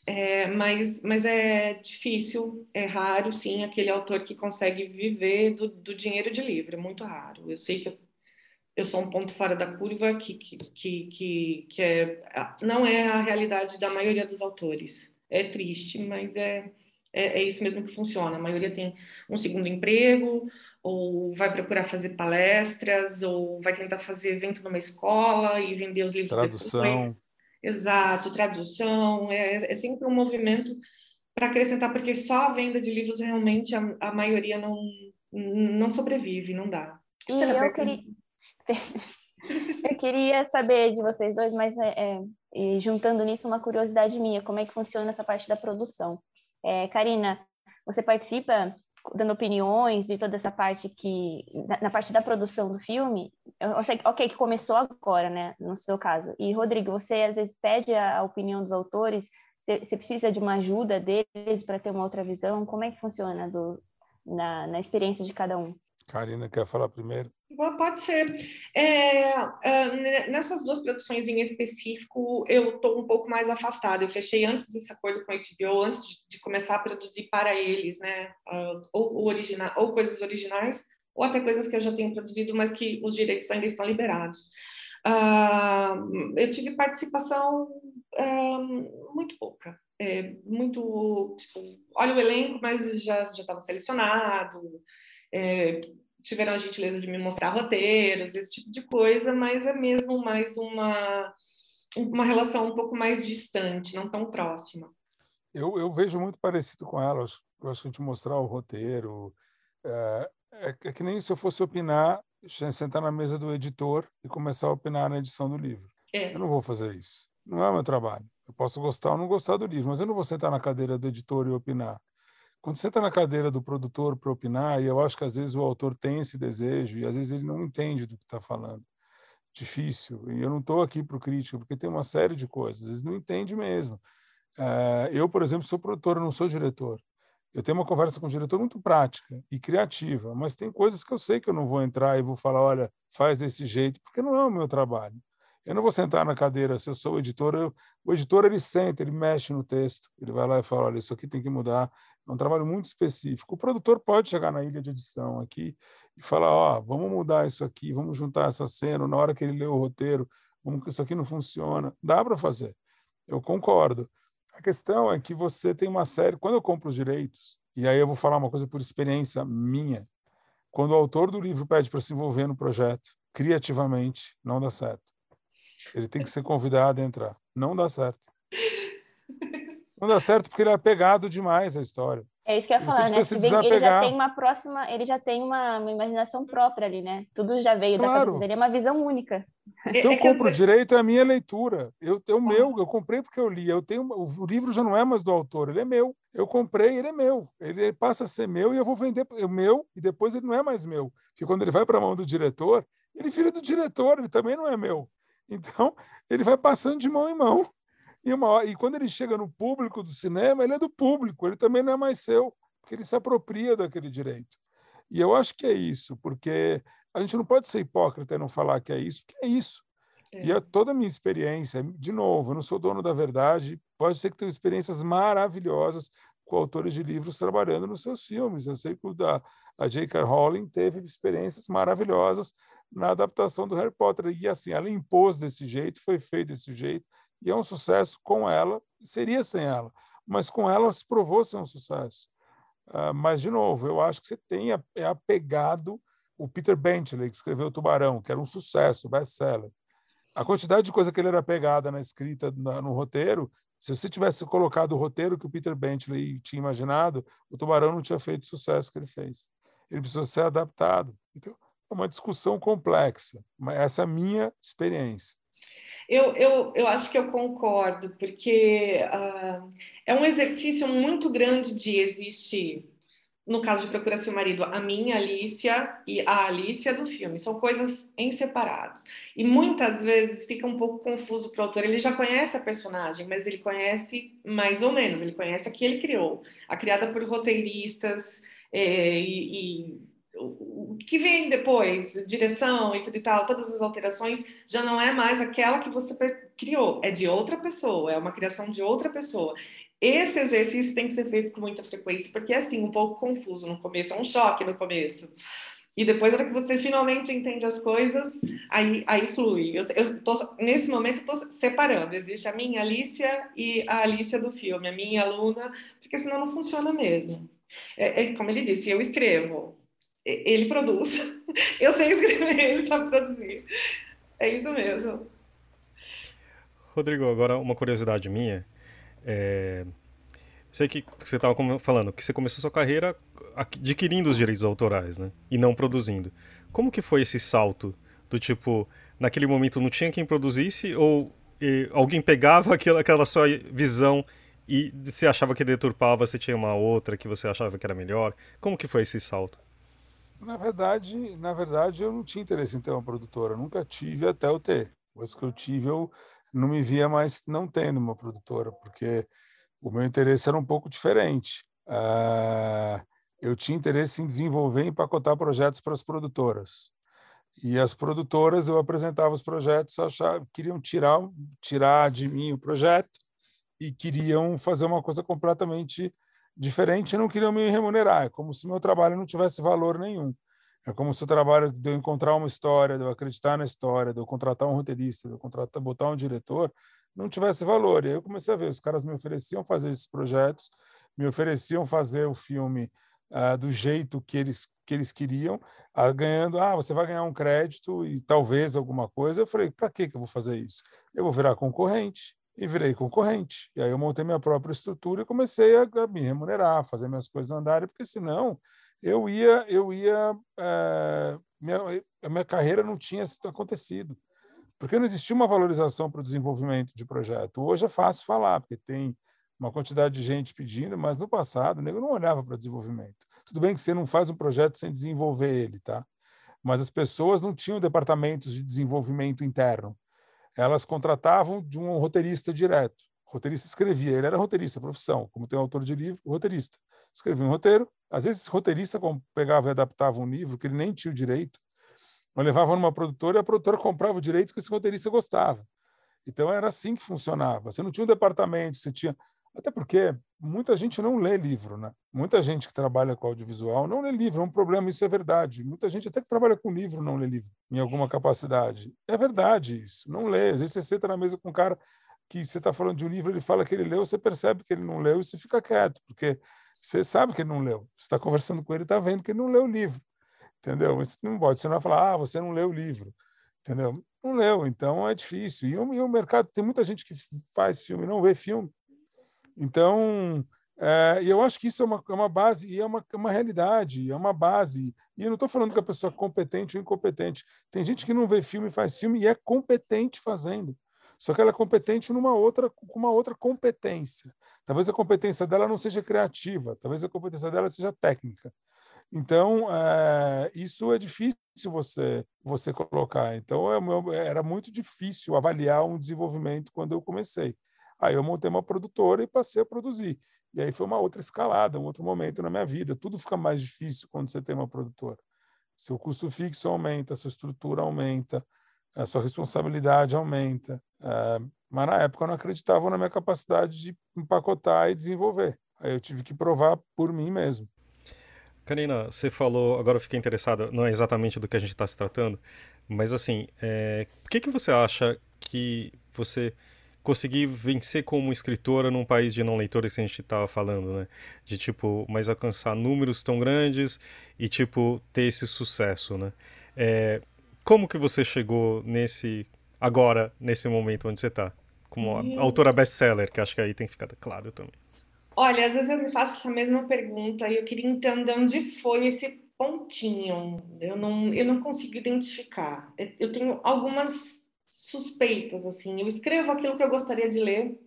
É, mas, mas é difícil, é raro, sim, aquele autor que consegue viver do, do dinheiro de livro, é muito raro. Eu sei que eu sou um ponto fora da curva que, que, que, que, é, não é a realidade da maioria dos autores. É triste, mas é, é, é, isso mesmo que funciona. A maioria tem um segundo emprego, ou vai procurar fazer palestras, ou vai tentar fazer evento numa escola e vender os livros. Tradução. Exato, tradução. É, é sempre um movimento para acrescentar, porque só a venda de livros realmente a, a maioria não, não sobrevive, não dá. E eu queria, eu queria saber de vocês dois, mas é, é, juntando nisso uma curiosidade minha, como é que funciona essa parte da produção? É, Karina, você participa dando opiniões de toda essa parte que na, na parte da produção do filme? Sei, ok, que começou agora, né, no seu caso. E Rodrigo, você às vezes pede a, a opinião dos autores, você, você, precisa de uma ajuda deles para ter uma outra visão? Como é que funciona do, na, na experiência de cada um? Karina quer falar primeiro? Pode ser. É, é, nessas duas produções em específico, eu estou um pouco mais afastada. Eu fechei antes desse acordo com a HBO, antes de, começar a produzir para eles, né? Uh, ou, original, ou coisas originais, ou até coisas que eu já tenho produzido, mas que os direitos ainda estão liberados. Uh, eu tive participação uh, muito pouca. É, muito, tipo, olha o elenco, mas já estava selecionado. É, tiveram a gentileza de me mostrar roteiros, esse tipo de coisa, mas é mesmo mais uma, uma relação um pouco mais distante, não tão próxima. Eu, eu vejo muito parecido com ela. Eu acho que gente mostrar o roteiro. É, é, é que nem se eu fosse opinar, sentar na mesa do editor e começar a opinar na edição do livro. É. Eu não vou fazer isso. Não é meu trabalho. Eu posso gostar ou não gostar do livro, mas eu não vou sentar na cadeira do editor e opinar. Quando você está na cadeira do produtor para opinar, e eu acho que às vezes o autor tem esse desejo e às vezes ele não entende do que está falando. Difícil. E eu não estou aqui para o crítico, porque tem uma série de coisas. Às vezes não entende mesmo. Eh, eu, por exemplo, sou produtor, não sou diretor. Eu tenho uma conversa com o diretor muito prática e criativa, mas tem coisas que eu sei que eu não vou entrar e vou falar, olha, faz desse jeito, porque não é o meu trabalho. Eu não vou sentar na cadeira, se eu sou o editor, eu, o editor ele senta, ele mexe no texto, ele vai lá e fala, olha, isso aqui tem que mudar. É um trabalho muito específico. O produtor pode chegar na ilha de edição aqui e falar, ó, oh, vamos mudar isso aqui, vamos juntar essa cena, na hora que ele lê o roteiro, vamos que isso aqui não funciona. Dá para fazer. Eu concordo. A questão é que você tem uma série. Quando eu compro os direitos, e aí eu vou falar uma coisa por experiência minha, quando o autor do livro pede para se envolver no projeto, criativamente, não dá certo. Ele tem que ser convidado a entrar. Não dá certo. Não dá certo porque ele é apegado demais à história. É isso que eu ia falar, né? Se ele já tem uma próxima, ele já tem uma, uma, imaginação própria ali, né? Tudo já veio claro. da cabeça dele, é uma visão única. Se eu é compro direito, é a minha leitura. Eu tenho o meu, eu comprei porque eu li. Eu tenho o livro já não é mais do autor, ele é meu. Eu comprei, ele é meu. Ele passa a ser meu e eu vou vender o meu e depois ele não é mais meu. Porque quando ele vai para a mão do diretor, ele vira do diretor, ele também não é meu. Então, ele vai passando de mão em mão. E, uma, e quando ele chega no público do cinema, ele é do público, ele também não é mais seu, porque ele se apropria daquele direito. E eu acho que é isso, porque a gente não pode ser hipócrita e não falar que é isso, que é isso. É. E a toda a minha experiência, de novo, eu não sou dono da verdade, pode ser que tenha experiências maravilhosas com autores de livros trabalhando nos seus filmes. Eu sei que o da, a J.K. Rowling teve experiências maravilhosas na adaptação do Harry Potter. E assim, ela impôs desse jeito, foi feito desse jeito, e é um sucesso com ela, seria sem ela, mas com ela se provou ser um sucesso. Uh, mas, de novo, eu acho que você tem é apegado o Peter Bentley, que escreveu Tubarão, que era um sucesso, best-seller. A quantidade de coisa que ele era pegada na escrita, na, no roteiro, se você tivesse colocado o roteiro que o Peter Bentley tinha imaginado, o Tubarão não tinha feito o sucesso que ele fez. Ele precisou ser adaptado. Então, é uma discussão complexa, essa é a minha experiência. Eu, eu, eu acho que eu concordo, porque uh, é um exercício muito grande de existir. No caso de Procura Seu Marido, a minha Alicia e a Alicia do filme. São coisas em separados. E muitas vezes fica um pouco confuso para o autor. Ele já conhece a personagem, mas ele conhece mais ou menos. Ele conhece a que ele criou. A criada por roteiristas é, e o que vem depois, direção e tudo e tal, todas as alterações, já não é mais aquela que você criou, é de outra pessoa, é uma criação de outra pessoa. Esse exercício tem que ser feito com muita frequência, porque é assim, um pouco confuso no começo, é um choque no começo. E depois, na hora que você finalmente entende as coisas, aí, aí flui. Eu, eu tô, nesse momento, estou separando. Existe a minha Alicia e a Alicia do filme, a minha aluna, porque senão não funciona mesmo. É, é, como ele disse, eu escrevo, ele produz. Eu sei escrever, ele sabe produzir. É isso mesmo. Rodrigo, agora uma curiosidade minha. É... Sei que você estava falando que você começou sua carreira adquirindo os direitos autorais, né? E não produzindo. Como que foi esse salto? Do tipo, naquele momento não tinha quem produzisse ou alguém pegava aquela, aquela sua visão e você achava que deturpava, você tinha uma outra que você achava que era melhor? Como que foi esse salto? Na verdade, na verdade, eu não tinha interesse em ter uma produtora, nunca tive até eu ter. Depois que eu tive, eu não me via mais não tendo uma produtora, porque o meu interesse era um pouco diferente. Uh, eu tinha interesse em desenvolver e empacotar projetos para as produtoras. E as produtoras, eu apresentava os projetos, achava, queriam tirar, tirar de mim o projeto e queriam fazer uma coisa completamente diferente e não queriam me remunerar. É como se meu trabalho não tivesse valor nenhum. É como se o trabalho de eu encontrar uma história, de eu acreditar na história, de eu contratar um roteirista, de eu contratar, botar um diretor, não tivesse valor. E aí eu comecei a ver, os caras me ofereciam fazer esses projetos, me ofereciam fazer o filme uh, do jeito que eles que eles queriam, uh, ganhando, ah, você vai ganhar um crédito e talvez alguma coisa. Eu falei, para que eu vou fazer isso? Eu vou virar concorrente e virei concorrente. E aí eu montei minha própria estrutura e comecei a, a me remunerar, fazer minhas coisas andarem, porque senão eu ia, eu ia, é, minha, a minha carreira não tinha acontecido, porque não existia uma valorização para o desenvolvimento de projeto. Hoje é fácil falar, porque tem uma quantidade de gente pedindo, mas no passado o nego não olhava para desenvolvimento. Tudo bem que você não faz um projeto sem desenvolver ele, tá? Mas as pessoas não tinham departamentos de desenvolvimento interno. Elas contratavam de um roteirista direto. O roteirista escrevia, ele era roteirista, profissão, como tem um autor de livro, roteirista. Escrevia um roteiro, às vezes esse roteirista pegava e adaptava um livro que ele nem tinha o direito, mas levava numa produtora e a produtora comprava o direito que esse roteirista gostava. Então era assim que funcionava. Você não tinha um departamento, você tinha até porque muita gente não lê livro, né? Muita gente que trabalha com audiovisual não lê livro, é um problema, isso é verdade. Muita gente até que trabalha com livro não lê livro, em alguma capacidade. É verdade isso, não lê. Às vezes você senta na mesa com um cara que você está falando de um livro, ele fala que ele leu, você percebe que ele não leu e você fica quieto, porque você sabe que ele não leu. Você está conversando com ele, está vendo que ele não leu o livro, entendeu? Você não pode, você não vai falar, ah, você não leu o livro, entendeu? Não leu, então é difícil. E o, e o mercado, tem muita gente que faz filme e não vê filme, então, é, e eu acho que isso é uma, é uma base, e é uma, é uma realidade, é uma base. E eu não estou falando que a pessoa é competente ou incompetente. Tem gente que não vê filme, faz filme e é competente fazendo. Só que ela é competente numa outra, com uma outra competência. Talvez a competência dela não seja criativa, talvez a competência dela seja técnica. Então, é, isso é difícil você você colocar. Então, é, era muito difícil avaliar um desenvolvimento quando eu comecei. Aí eu montei uma produtora e passei a produzir. E aí foi uma outra escalada, um outro momento na minha vida. Tudo fica mais difícil quando você tem uma produtora. Seu custo fixo aumenta, sua estrutura aumenta, a sua responsabilidade aumenta. É, mas na época eu não acreditava na minha capacidade de empacotar e desenvolver. Aí eu tive que provar por mim mesmo. Karina, você falou, agora eu fiquei interessada, não é exatamente do que a gente está se tratando, mas assim, é, por que, que você acha que você conseguir vencer como escritora num país de não leitores que a gente estava falando, né? De tipo, mas alcançar números tão grandes e tipo ter esse sucesso, né? É, como que você chegou nesse agora nesse momento onde você está? Como hum. autora best-seller, que acho que aí tem que ficar claro também. Olha, às vezes eu me faço essa mesma pergunta e eu queria entender onde foi esse pontinho. Eu não, eu não consigo identificar. Eu tenho algumas suspeitas, assim. Eu escrevo aquilo que eu gostaria de ler,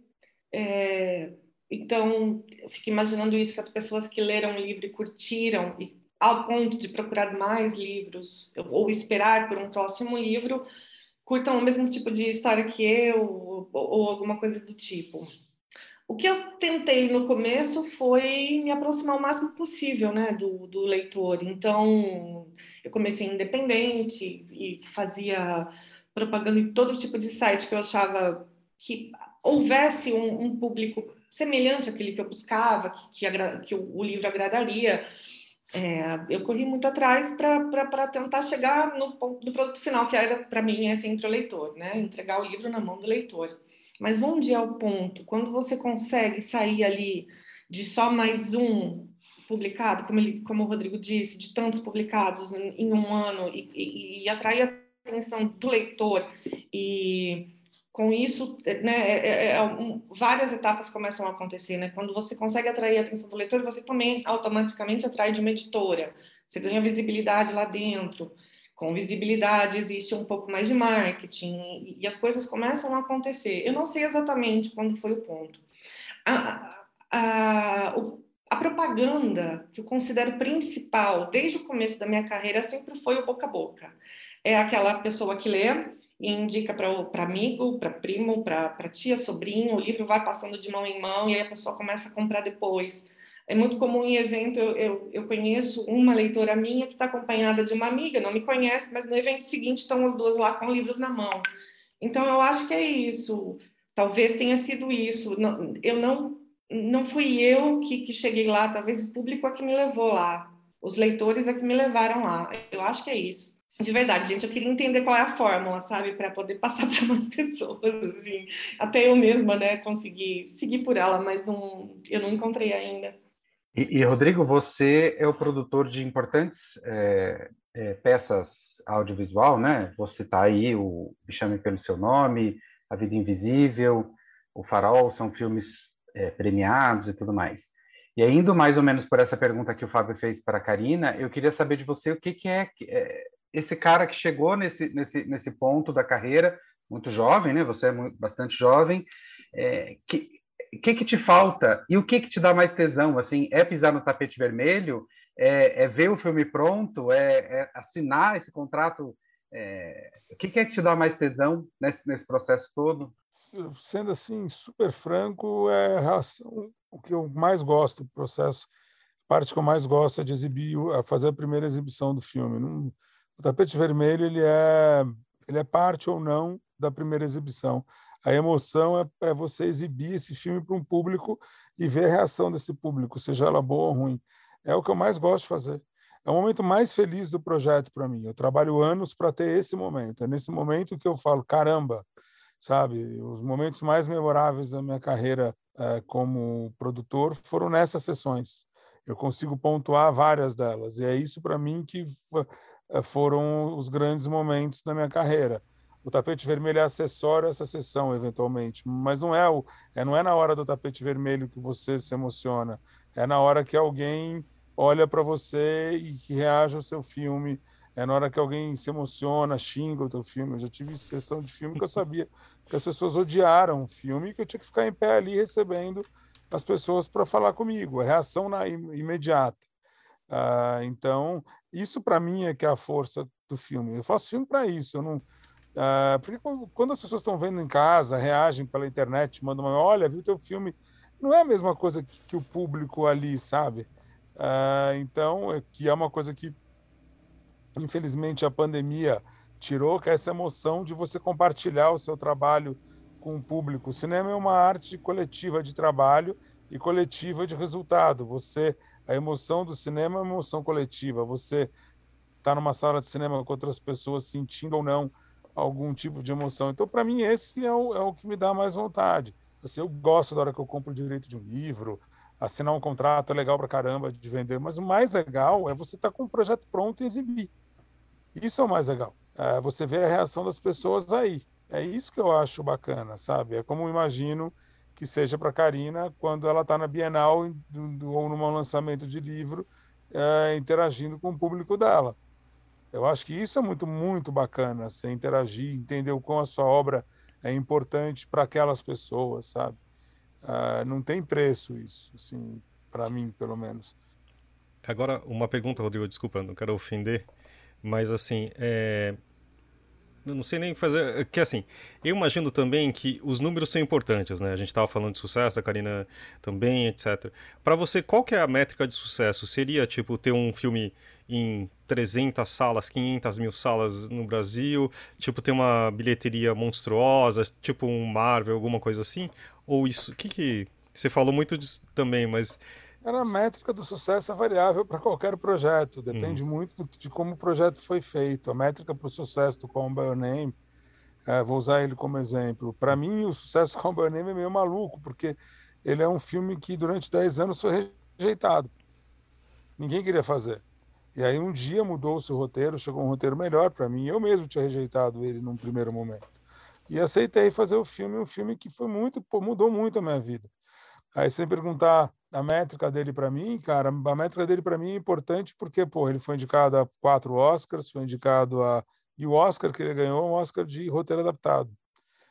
é, então eu fico imaginando isso, que as pessoas que leram o livro e curtiram, e ao ponto de procurar mais livros, ou esperar por um próximo livro, curtam o mesmo tipo de história que eu, ou, alguma coisa do tipo. O que eu tentei no começo foi me aproximar o máximo possível né, do, do leitor. Então, eu comecei independente e fazia propaganda em todo tipo de site que eu achava que houvesse um, um público semelhante àquele que eu buscava, que, que, que o, o, livro agradaria. É, eu corri muito atrás para tentar chegar no produto final, que era, para mim, é sempre o leitor, né? entregar o livro na mão do leitor. Mas onde é o ponto? Quando você consegue sair ali de só mais um publicado, como, ele, como o Rodrigo disse, de tantos publicados em um ano e, e, e atrair atenção do leitor e com isso, né, é, é, é, um, várias etapas começam a acontecer, né? Quando você consegue atrair a atenção do leitor, você também automaticamente atrai de uma editora. Você ganha visibilidade lá dentro. Com visibilidade existe um pouco mais de marketing e, e as coisas começam a acontecer. Eu não sei exatamente quando foi o ponto. A, a, a propaganda que eu considero principal desde o começo da minha carreira sempre foi o boca a boca é aquela pessoa que lê e indica para amigo, para primo, para tia, sobrinho, o livro vai passando de mão em mão e aí a pessoa começa a comprar depois. É muito comum em evento, eu, eu, eu conheço uma leitora minha que está acompanhada de uma amiga, não me conhece, mas no evento seguinte estão as duas lá com livros na mão. Então, eu acho que é isso. Talvez tenha sido isso. Não, eu não, não fui eu que, que cheguei lá, talvez o público é que me levou lá. os leitores é que me levaram lá. Eu acho que é isso. De verdade, gente, eu queria entender qual é a fórmula, sabe, para poder passar para mais pessoas, assim. Até eu mesma, né, consegui seguir por ela, mas não, eu não encontrei ainda. E, e Rodrigo, você é o produtor de importantes é, é, peças audiovisual, né? Você está aí o Me Chame Pelo Seu Nome, A Vida Invisível, O Farol, são filmes é, premiados e tudo mais. E aí, indo mais ou menos por essa pergunta que o Fábio fez para a Karina, eu queria saber de você o que, que é, é esse cara que chegou nesse, nesse, nesse ponto da carreira, muito jovem, né? Você é muito, bastante jovem. É, que, que que te falta e o que que te dá mais tesão? Assim, é pisar no tapete vermelho? É, é ver o filme pronto? É, é assinar esse contrato? É, o que, que é que te dá mais tesão nesse, nesse processo todo? Sendo assim, super franco, é relação o que eu mais gosto do processo, a parte que eu mais gosto é de exibir, fazer a primeira exibição do filme. Não, o tapete vermelho ele é ele é parte ou não da primeira exibição. A emoção é, é você exibir esse filme para um público e ver a reação desse público, seja ela boa ou ruim. É o que eu mais gosto de fazer. É o momento mais feliz do projeto para mim. Eu trabalho anos para ter esse momento. É nesse momento que eu falo, caramba, sabe? Os momentos mais memoráveis da minha carreira é, como produtor foram nessas sessões. Eu consigo pontuar várias delas e é isso para mim que foram os grandes momentos da minha carreira. O tapete vermelho é acessório a essa sessão, eventualmente, mas não é o, é não é na hora do tapete vermelho que você se emociona. É na hora que alguém olha para você e que reage ao seu filme é na hora que alguém se emociona, xinga o teu filme. Eu já tive sessão de filme que eu sabia que as pessoas odiaram o filme e que eu tinha que ficar em pé ali recebendo as pessoas para falar comigo. A reação na imediata. Ah, então, isso para mim é que é a força do filme. Eu faço filme para isso. Eu não, ah, porque quando as pessoas estão vendo em casa, reagem pela internet, mandam uma, olha, viu teu filme, não é a mesma coisa que, que o público ali, sabe? Ah, então, é, que é uma coisa que infelizmente a pandemia tirou, que é essa emoção de você compartilhar o seu trabalho com o público. O cinema é uma arte coletiva de trabalho e coletiva de resultado. Você, a emoção do cinema é uma emoção coletiva. Você está numa sala de cinema com outras pessoas sentindo ou não algum tipo de emoção. Então, para mim, esse é o, é o que me dá mais vontade. Assim, eu gosto da hora que eu compro o direito de um livro, assinar um contrato é legal para caramba de vender, mas o mais legal é você estar tá com o projeto pronto e exibir. Isso é o mais legal. É você vê a reação das pessoas aí. É isso que eu acho bacana, sabe? É como eu imagino que seja para Karina quando ela está na Bienal ou num lançamento de livro, é, interagindo com o público dela. Eu acho que isso é muito, muito bacana, você interagir, entender o quão a sua obra é importante para aquelas pessoas, sabe? Uh, não tem preço isso, assim, para mim, pelo menos. Agora, uma pergunta, Rodrigo, desculpa, não quero ofender, mas assim, é... eu não sei nem fazer. Que assim, eu imagino também que os números são importantes, né? A gente estava falando de sucesso, a Karina também, etc. Para você, qual que é a métrica de sucesso? Seria tipo ter um filme em 300 salas, 500 mil salas no Brasil, tipo ter uma bilheteria monstruosa, tipo um Marvel, alguma coisa assim? Ou isso? O que que você falou muito disso também, mas a métrica do sucesso é variável para qualquer projeto, depende uhum. muito de como o projeto foi feito. A métrica para o sucesso do Call By Your Name, é, vou usar ele como exemplo. Para mim, o sucesso do Call By Your Name é meio maluco, porque ele é um filme que durante 10 anos foi rejeitado. Ninguém queria fazer. E aí um dia mudou-se o roteiro, chegou um roteiro melhor para mim. Eu mesmo tinha rejeitado ele num primeiro momento. E aceitei fazer o filme, um filme que foi muito, pô, mudou muito a minha vida. Aí você perguntar a métrica dele para mim, cara, a métrica dele para mim é importante porque, pô, ele foi indicado a quatro Oscars, foi indicado a e o Oscar que ele ganhou é um Oscar de roteiro adaptado.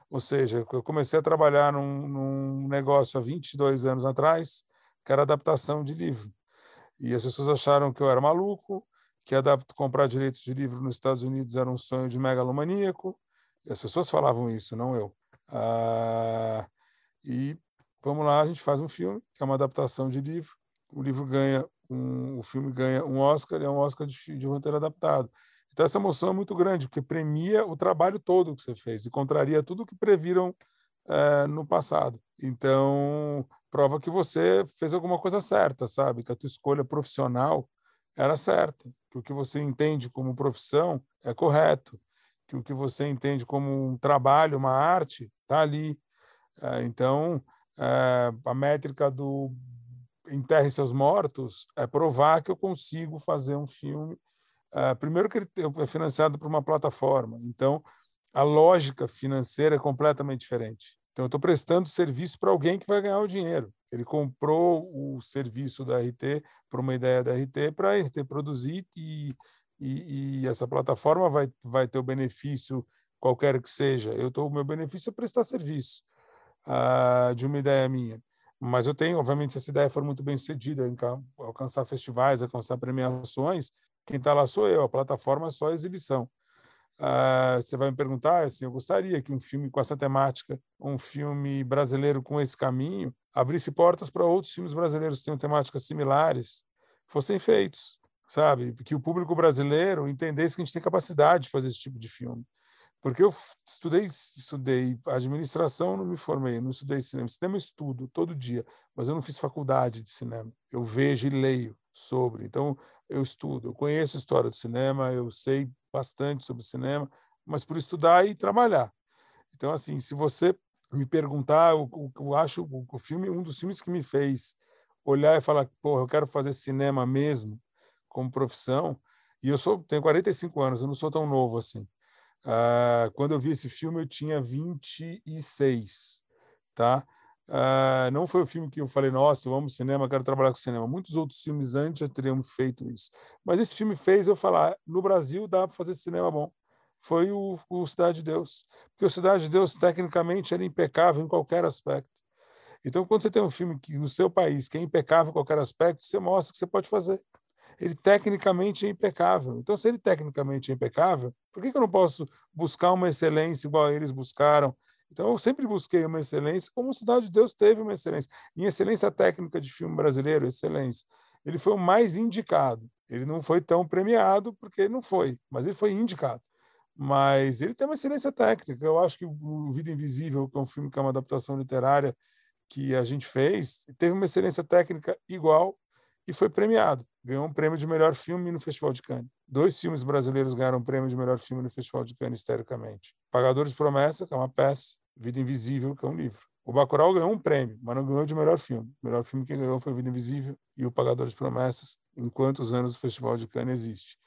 Ou seja, eu comecei a trabalhar num, num negócio há 22 anos atrás, que era adaptação de livro. E as pessoas acharam que eu era maluco, que adapt, comprar direitos de livro nos Estados Unidos era um sonho de megalomaníaco. E as pessoas falavam isso, não eu. Ah, e vamos lá, a gente faz um filme, que é uma adaptação de livro. O livro ganha, um, o filme ganha um Oscar, e é um Oscar de, de roteiro adaptado. Então essa emoção é muito grande, porque premia o trabalho todo que você fez e contraria tudo que previram é, no passado. Então, prova que você fez alguma coisa certa, sabe? Que a tua escolha profissional era certa, que o que você entende como profissão é correto, que o que você entende como um trabalho, uma arte, está ali. É, então, é, a métrica do enterre seus mortos é provar que eu consigo fazer um filme. É, primeiro que ele é financiado por uma plataforma, então a lógica financeira é completamente diferente. Então, eu estou prestando serviço para alguém que vai ganhar o dinheiro. Ele comprou o serviço da RT para uma ideia da RT para a RT produzir e, e, e, essa plataforma vai, vai ter o benefício, qualquer que seja. Eu tô, o meu benefício é prestar serviço uh, de uma ideia minha. Mas eu tenho, obviamente, se essa ideia for muito bem sucedida, alcançar festivais, alcançar premiações, quem está lá sou eu, a plataforma é só exibição. Uh, você vai me perguntar, assim, eu gostaria que um filme com essa temática, um filme brasileiro com esse caminho, abrisse portas para outros filmes brasileiros que tenham temáticas similares, fossem feitos, sabe? Que o público brasileiro entendesse que a gente tem capacidade de fazer esse tipo de filme. Porque eu estudei, estudei administração, não me formei, não estudei cinema. Cinema eu estudo todo dia, mas eu não fiz faculdade de cinema. Eu vejo e leio sobre. Então, eu estudo, eu conheço a história do cinema, eu sei bastante sobre cinema, mas por estudar e trabalhar. Então, assim, se você me perguntar, eu, eu acho o, filme, um dos filmes que me fez olhar e falar, pô, eu quero fazer cinema mesmo, como profissão, e eu sou tenho 45 anos, eu não sou tão novo assim. Uh, quando eu vi esse filme, eu tinha 26, tá? Uh, não foi o filme que eu falei, nossa, eu amo cinema, quero trabalhar com cinema. Muitos outros filmes antes já teriam feito isso. Mas esse filme fez eu falar, no Brasil dá para fazer cinema bom. Foi o, o Cidade de Deus. Porque o Cidade de Deus, tecnicamente, era impecável em qualquer aspecto. Então, quando você tem um filme que no seu país que é impecável em qualquer aspecto, você mostra que você pode fazer ele tecnicamente é impecável. Então, se ele tecnicamente é impecável, por que, que eu não posso buscar uma excelência igual eles buscaram? Então, eu sempre busquei uma excelência, como Cidade de Deus teve uma excelência. Em excelência técnica de filme brasileiro, excelência. Ele foi o mais indicado. Ele não foi tão premiado, porque ele não foi, mas ele foi indicado. Mas ele tem uma excelência técnica. Eu acho que o Vida Invisível, que é um filme que é uma adaptação literária que a gente fez, teve uma excelência técnica igual e foi premiado. Ganhou um prêmio de melhor filme no Festival de Cannes. Dois filmes brasileiros ganharam um prêmio de melhor filme no Festival de Cannes, historicamente. Pagador de Promessa, que é uma peça, Vida Invisível, que é um livro. O Bacurau ganhou um prêmio, mas não ganhou de melhor filme. O melhor filme que ganhou foi Vida Invisível e O Pagador de Promessas, enquanto os anos do Festival de Cannes existe.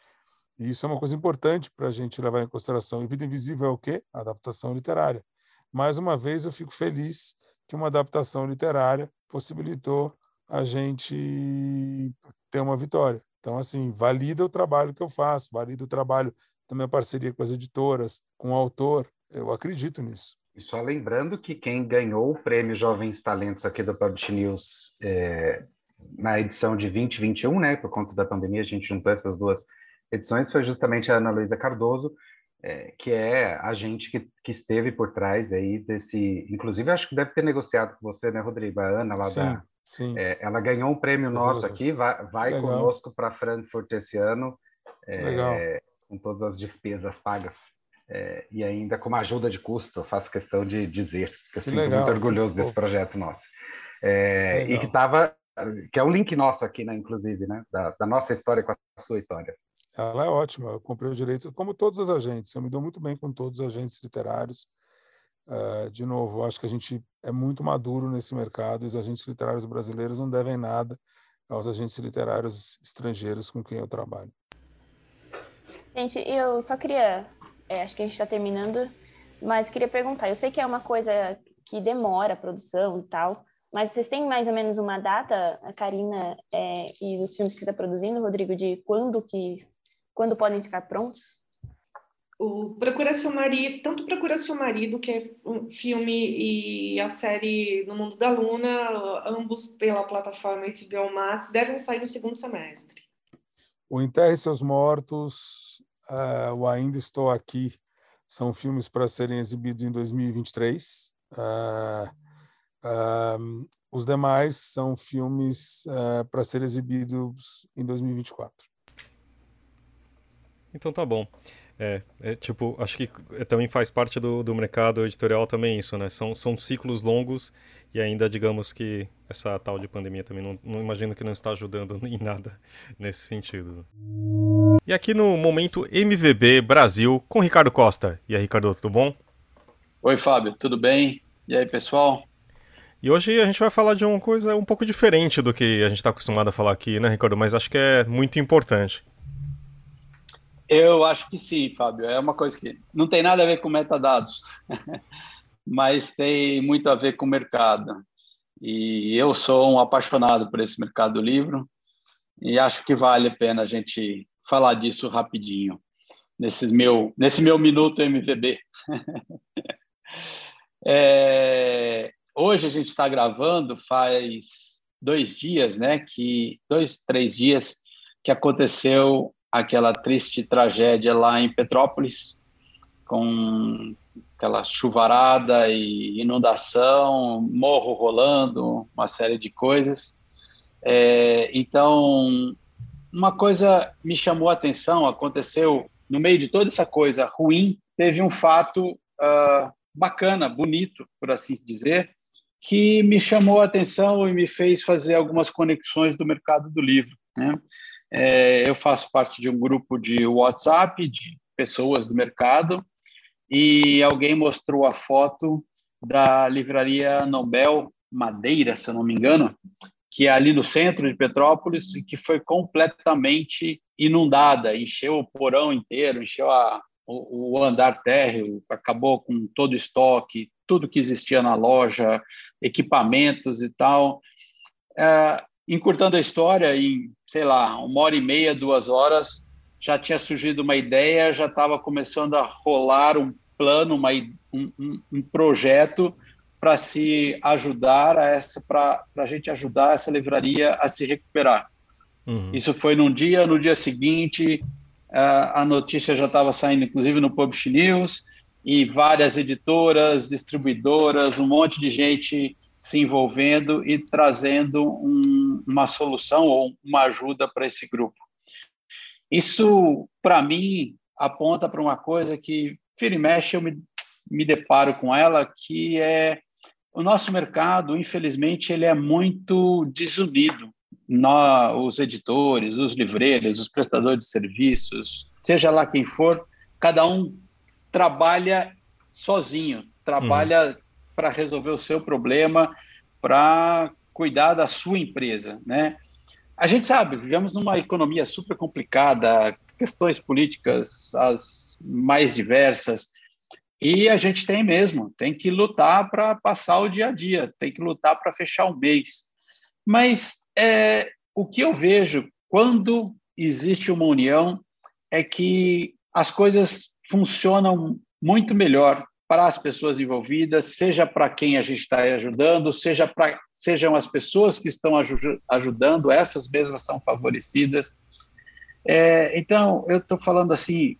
E isso é uma coisa importante para a gente levar em consideração. E Vida Invisível é o quê? A adaptação literária. Mais uma vez, eu fico feliz que uma adaptação literária possibilitou a gente ter uma vitória. Então, assim, valida o trabalho que eu faço, valida o trabalho da minha parceria com as editoras, com o autor. Eu acredito nisso. E só lembrando que quem ganhou o prêmio Jovens Talentos aqui do Publish News é, na edição de 2021, né, por conta da pandemia, a gente juntou essas duas edições, foi justamente a Ana Luísa Cardoso, é, que é a gente que, que, esteve por trás aí desse. Inclusive, acho que deve ter negociado com você, né, Rodrigo? A Ana lá Sim. da Sim. É, ela ganhou um prêmio nosso aqui, vai, vai conosco para Frankfurt esse ano, é, com todas as despesas pagas. É, e ainda com uma ajuda de custo, eu faço questão de dizer, que eu que sinto legal, muito orgulhoso desse projeto nosso. É, e que estava, que é um link nosso aqui, né, inclusive, né, da, da nossa história com a sua história. Ela é ótima, eu comprei o direito, como todos os agentes, eu me dou muito bem com todos os agentes literários, Uh, de novo, acho que a gente é muito maduro nesse mercado e os agentes literários brasileiros não devem nada aos agentes literários estrangeiros com quem eu trabalho. Gente, eu só queria, é, acho que a gente está terminando, mas queria perguntar. Eu sei que é uma coisa que demora a produção e tal, mas vocês têm mais ou menos uma data, a Karina é, e os filmes que está produzindo, Rodrigo, de quando que quando podem ficar prontos? O Procura Seu Marido, tanto Procura Seu Marido, que é um filme, e a série No Mundo da Luna, ambos pela plataforma HBO Max, devem sair no segundo semestre. O Enterre Seus Mortos, uh, o Ainda Estou Aqui, são filmes para serem exibidos em 2023. Uh, uh, os demais são filmes uh, para serem exibidos em 2024. Então tá bom. É, é, tipo, acho que também faz parte do, do mercado editorial também isso, né? São, são ciclos longos E ainda, digamos que essa tal de pandemia também não, não imagino que não está ajudando em nada nesse sentido. E aqui no momento MVB Brasil com Ricardo Costa. E aí, Ricardo, tudo bom? Oi, Fábio, tudo bem? E aí, pessoal? E hoje a gente vai falar de uma coisa um pouco diferente do que a gente está acostumado a falar aqui, né, Ricardo? Mas acho que é muito importante. Eu acho que sim, Fábio. É uma coisa que não tem nada a ver com metadados. mas tem muito a ver com o mercado. E eu sou um apaixonado por esse mercado do livro e acho que vale a pena a gente falar disso rapidinho nesses meu, nesse meu minuto MVB. é, hoje a gente está gravando faz dois dias, né? Que dois, três dias que aconteceu aquela triste tragédia lá em Petrópolis com aquela chuvarada e inundação, morro rolando, uma série de coisas. É, então, uma coisa me chamou a atenção, aconteceu no meio de toda essa coisa ruim, teve um fato uh, bacana, bonito, por assim dizer, que me chamou a atenção e me fez fazer algumas conexões do mercado do livro. Né? É, eu faço parte de um grupo de WhatsApp de pessoas do mercado e alguém mostrou a foto da livraria Nobel Madeira, se eu não me engano, que é ali no centro de Petrópolis e que foi completamente inundada, encheu o porão inteiro, encheu a, o, o andar térreo, acabou com todo o estoque, tudo que existia na loja, equipamentos e tal. É, encurtando a história, em, sei lá, uma hora e meia, duas horas, já tinha surgido uma ideia, já estava começando a rolar um plano, uma, um, um projeto para se ajudar a essa, para a gente ajudar essa livraria a se recuperar. Uhum. Isso foi num dia, no dia seguinte, a notícia já estava saindo, inclusive no Publish News, e várias editoras, distribuidoras, um monte de gente se envolvendo e trazendo um, uma solução ou uma ajuda para esse grupo. Isso, para mim, aponta para uma coisa que, vira e mexe, eu me, me deparo com ela, que é o nosso mercado, infelizmente, ele é muito desunido. Nós, os editores, os livreiros, os prestadores de serviços, seja lá quem for, cada um trabalha sozinho, trabalha uhum. Para resolver o seu problema, para cuidar da sua empresa, né? A gente sabe, vivemos numa economia super complicada, questões políticas as mais diversas, e a gente tem mesmo, tem que lutar para passar o dia a dia, tem que lutar para fechar o mês. Mas é, o que eu vejo quando existe uma união é que as coisas funcionam muito melhor para as pessoas envolvidas, seja para quem a gente está ajudando, seja para sejam as pessoas que estão ajudando, essas mesmas são favorecidas. É, então, eu estou falando assim,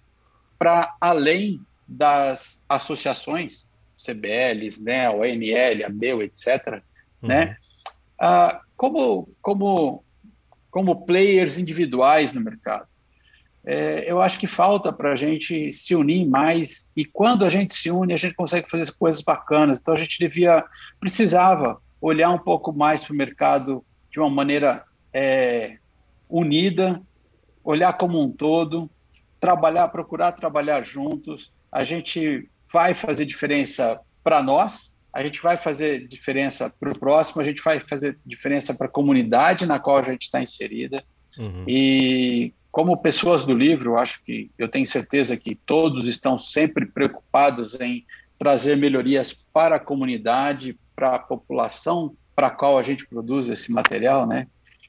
para além das associações, CBLs, né, o ANL, a BEU, etc., uhum. né, ah, como, como, como players individuais no mercado. É, eu acho que falta para a gente se unir mais, e quando a gente se une, a gente consegue fazer coisas bacanas. Então, a gente devia, precisava olhar um pouco mais para o mercado de uma maneira é, unida, olhar como um todo, trabalhar, procurar trabalhar juntos. A gente vai fazer diferença para nós, a gente vai fazer diferença para o próximo, a gente vai fazer diferença para a comunidade na qual a gente está inserida. Uhum. E como pessoas do livro, acho que eu tenho certeza que todos estão sempre preocupados em trazer melhorias para a comunidade, para a população para a qual a gente produz esse material, né?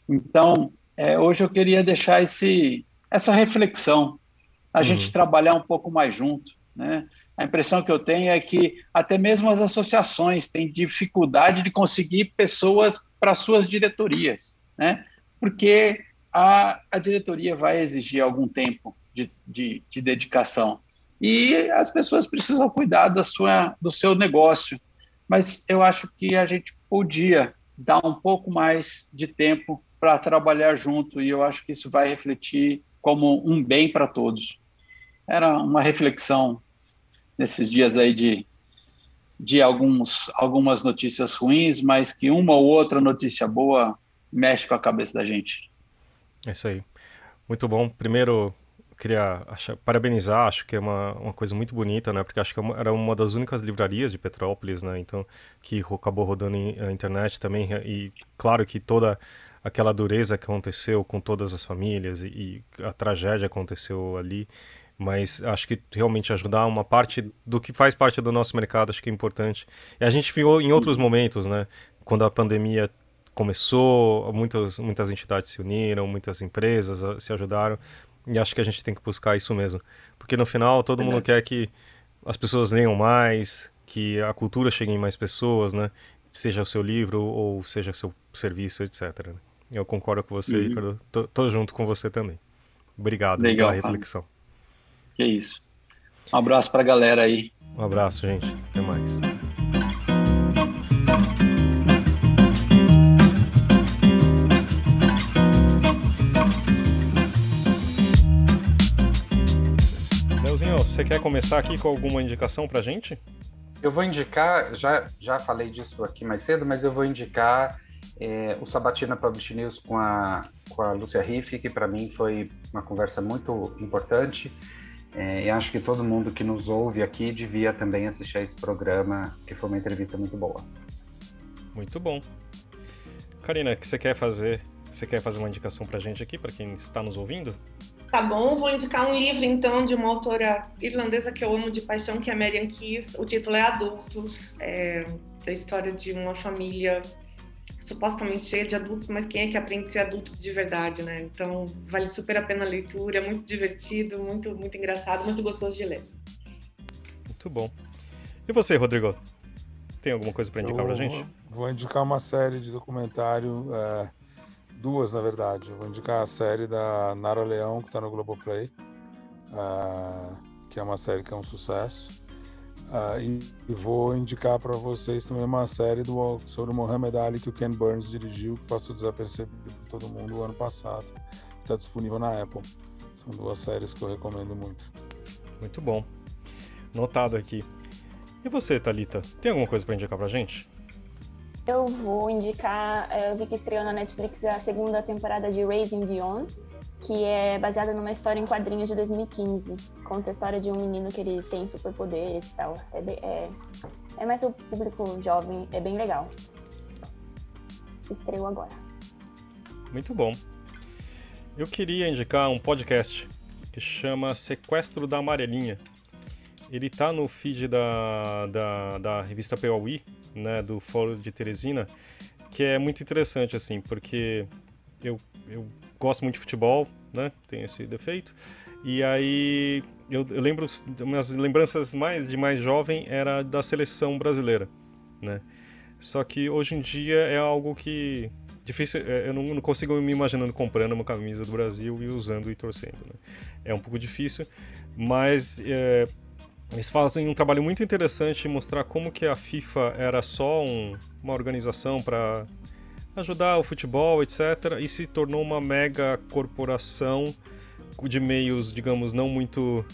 Então, é, hoje eu queria deixar esse, essa reflexão, a uhum. gente trabalhar um pouco mais junto. Né? A impressão que eu tenho é que até mesmo as associações têm dificuldade de conseguir pessoas para suas diretorias, né? porque a, a diretoria vai exigir algum tempo de, de, de dedicação e as pessoas precisam cuidar da sua, do seu negócio. Mas eu acho que a gente podia dar um pouco mais de tempo para trabalhar junto e eu acho que isso vai refletir como um bem para todos. Era uma reflexão nesses dias aí de de alguns, algumas notícias ruins, mas que uma ou outra notícia boa mexe com a cabeça da gente. É isso aí. Muito bom. Primeiro, queria achar, parabenizar, acho que é uma, uma coisa muito bonita, né? Porque acho que é era uma das únicas livrarias de Petrópolis, né? Então, que acabou rodando na internet também. E claro que toda aquela dureza que aconteceu com todas as famílias e, e a tragédia aconteceu ali. Mas acho que realmente ajudar uma parte do que faz parte do nosso mercado, acho que é importante. E a gente viu em outros momentos, né? Quando a pandemia começou, muitas, muitas entidades se uniram, muitas empresas ah, se ajudaram. E acho que a gente tem que buscar isso mesmo. Porque no final todo mundo quer que as pessoas leiam mais, que a cultura chegue em mais pessoas, né? Seja o seu livro ou seja o seu serviço, etc. Né? Eu concordo com você, uhum. Ricardo. Tô, tô, junto com você também. Obrigado Legal, pela reflexão. Que isso. Um abraço para a galera aí. Um abraço, gente. Até mais. Você quer começar aqui com alguma indicação para gente? Eu vou indicar, já, já falei disso aqui mais cedo, mas eu vou indicar é, o Sabatina Publish News com a, com a Lúcia Riff, que para mim foi uma conversa muito importante. É, e acho que todo mundo que nos ouve aqui devia também assistir a esse programa, que foi uma entrevista muito boa. Muito bom. Karina, o que você quer fazer? Você quer fazer uma indicação para gente aqui, para quem está nos ouvindo? Tá bom, vou indicar um livro então de uma autora irlandesa que eu amo de paixão, que é Marian Keys. O título é Adultos, é da história de uma família supostamente cheia de adultos, mas quem é que aprende a ser adulto de verdade, né? Então vale super a pena a leitura, é muito divertido, muito muito engraçado, muito gostoso de ler. Muito bom. E você, Rodrigo? Tem alguma coisa para indicar para gente? Vou indicar uma série de documentário. É duas, na verdade. Eu vou indicar a série da Nara Leão, que está no Globoplay, uh, que é uma série que é um sucesso. Uh, e, e, vou indicar para vocês também uma série do, sobre o Ali que o Ken Burns dirigiu, que passou desapercebido por todo mundo o ano passado. Está disponível na Apple. São duas séries que eu recomendo muito. Muito bom. Notado aqui. E você, Talita? Tem alguma coisa para indicar para gente? Eu vou indicar, é, eu vi que estreou na Netflix a segunda temporada de Raising Dion, que é baseada numa história em quadrinhos de 2015. Conta a história de um menino que ele tem superpoderes e tal. É, é, é mais o público jovem, é bem legal. Estreou agora. Muito bom. Eu queria indicar um podcast que chama Sequestro da Amarelinha. Ele tá no feed da, da, da revista Piauí, né, do Fórum de Teresina, que é muito interessante, assim, porque eu, eu gosto muito de futebol, né, tenho esse defeito, e aí eu, eu lembro, minhas lembranças mais de mais jovem era da seleção brasileira, né, só que hoje em dia é algo que difícil, é, eu não, não, consigo me imaginando comprando uma camisa do Brasil e usando e torcendo. Né? É um pouco difícil, mas é, eles fazem um trabalho muito interessante em mostrar como que a FIFA era só um, uma organização para ajudar o futebol, etc. E se tornou uma mega corporação de meios, digamos, não muito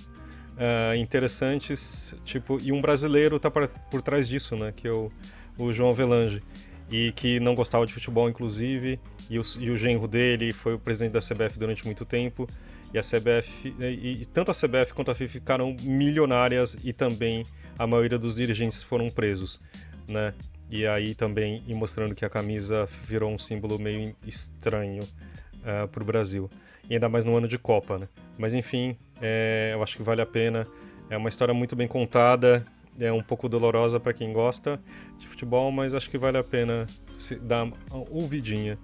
uh, interessantes. Tipo, e um brasileiro está por trás disso, né? Que é o, o João Avelange. E que não gostava de futebol, inclusive. E o, e o genro dele foi o presidente da CBF durante muito tempo. E a CBF, e, e tanto a CBF quanto a FIFA ficaram milionárias e também a maioria dos dirigentes foram presos, né? E aí também e mostrando que a camisa virou um símbolo meio estranho uh, para o Brasil. E ainda mais no ano de Copa, né? Mas enfim, é, eu acho que vale a pena. É uma história muito bem contada, é um pouco dolorosa para quem gosta de futebol, mas acho que vale a pena se dar uma ouvidinha,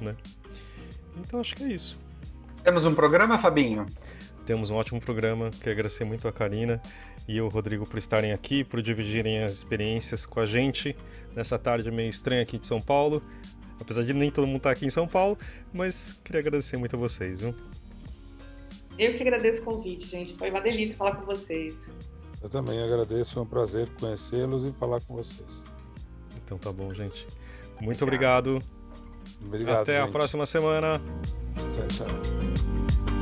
né? Então acho que é isso. Temos um programa, Fabinho? Temos um ótimo programa. Quero agradecer muito a Karina e o Rodrigo por estarem aqui, por dividirem as experiências com a gente nessa tarde meio estranha aqui de São Paulo. Apesar de nem todo mundo estar aqui em São Paulo, mas queria agradecer muito a vocês, viu? Eu que agradeço o convite, gente. Foi uma delícia falar com vocês. Eu também agradeço, foi um prazer conhecê-los e falar com vocês. Então tá bom, gente. Muito obrigado. Obrigado. Até gente. a próxima semana. 算了算了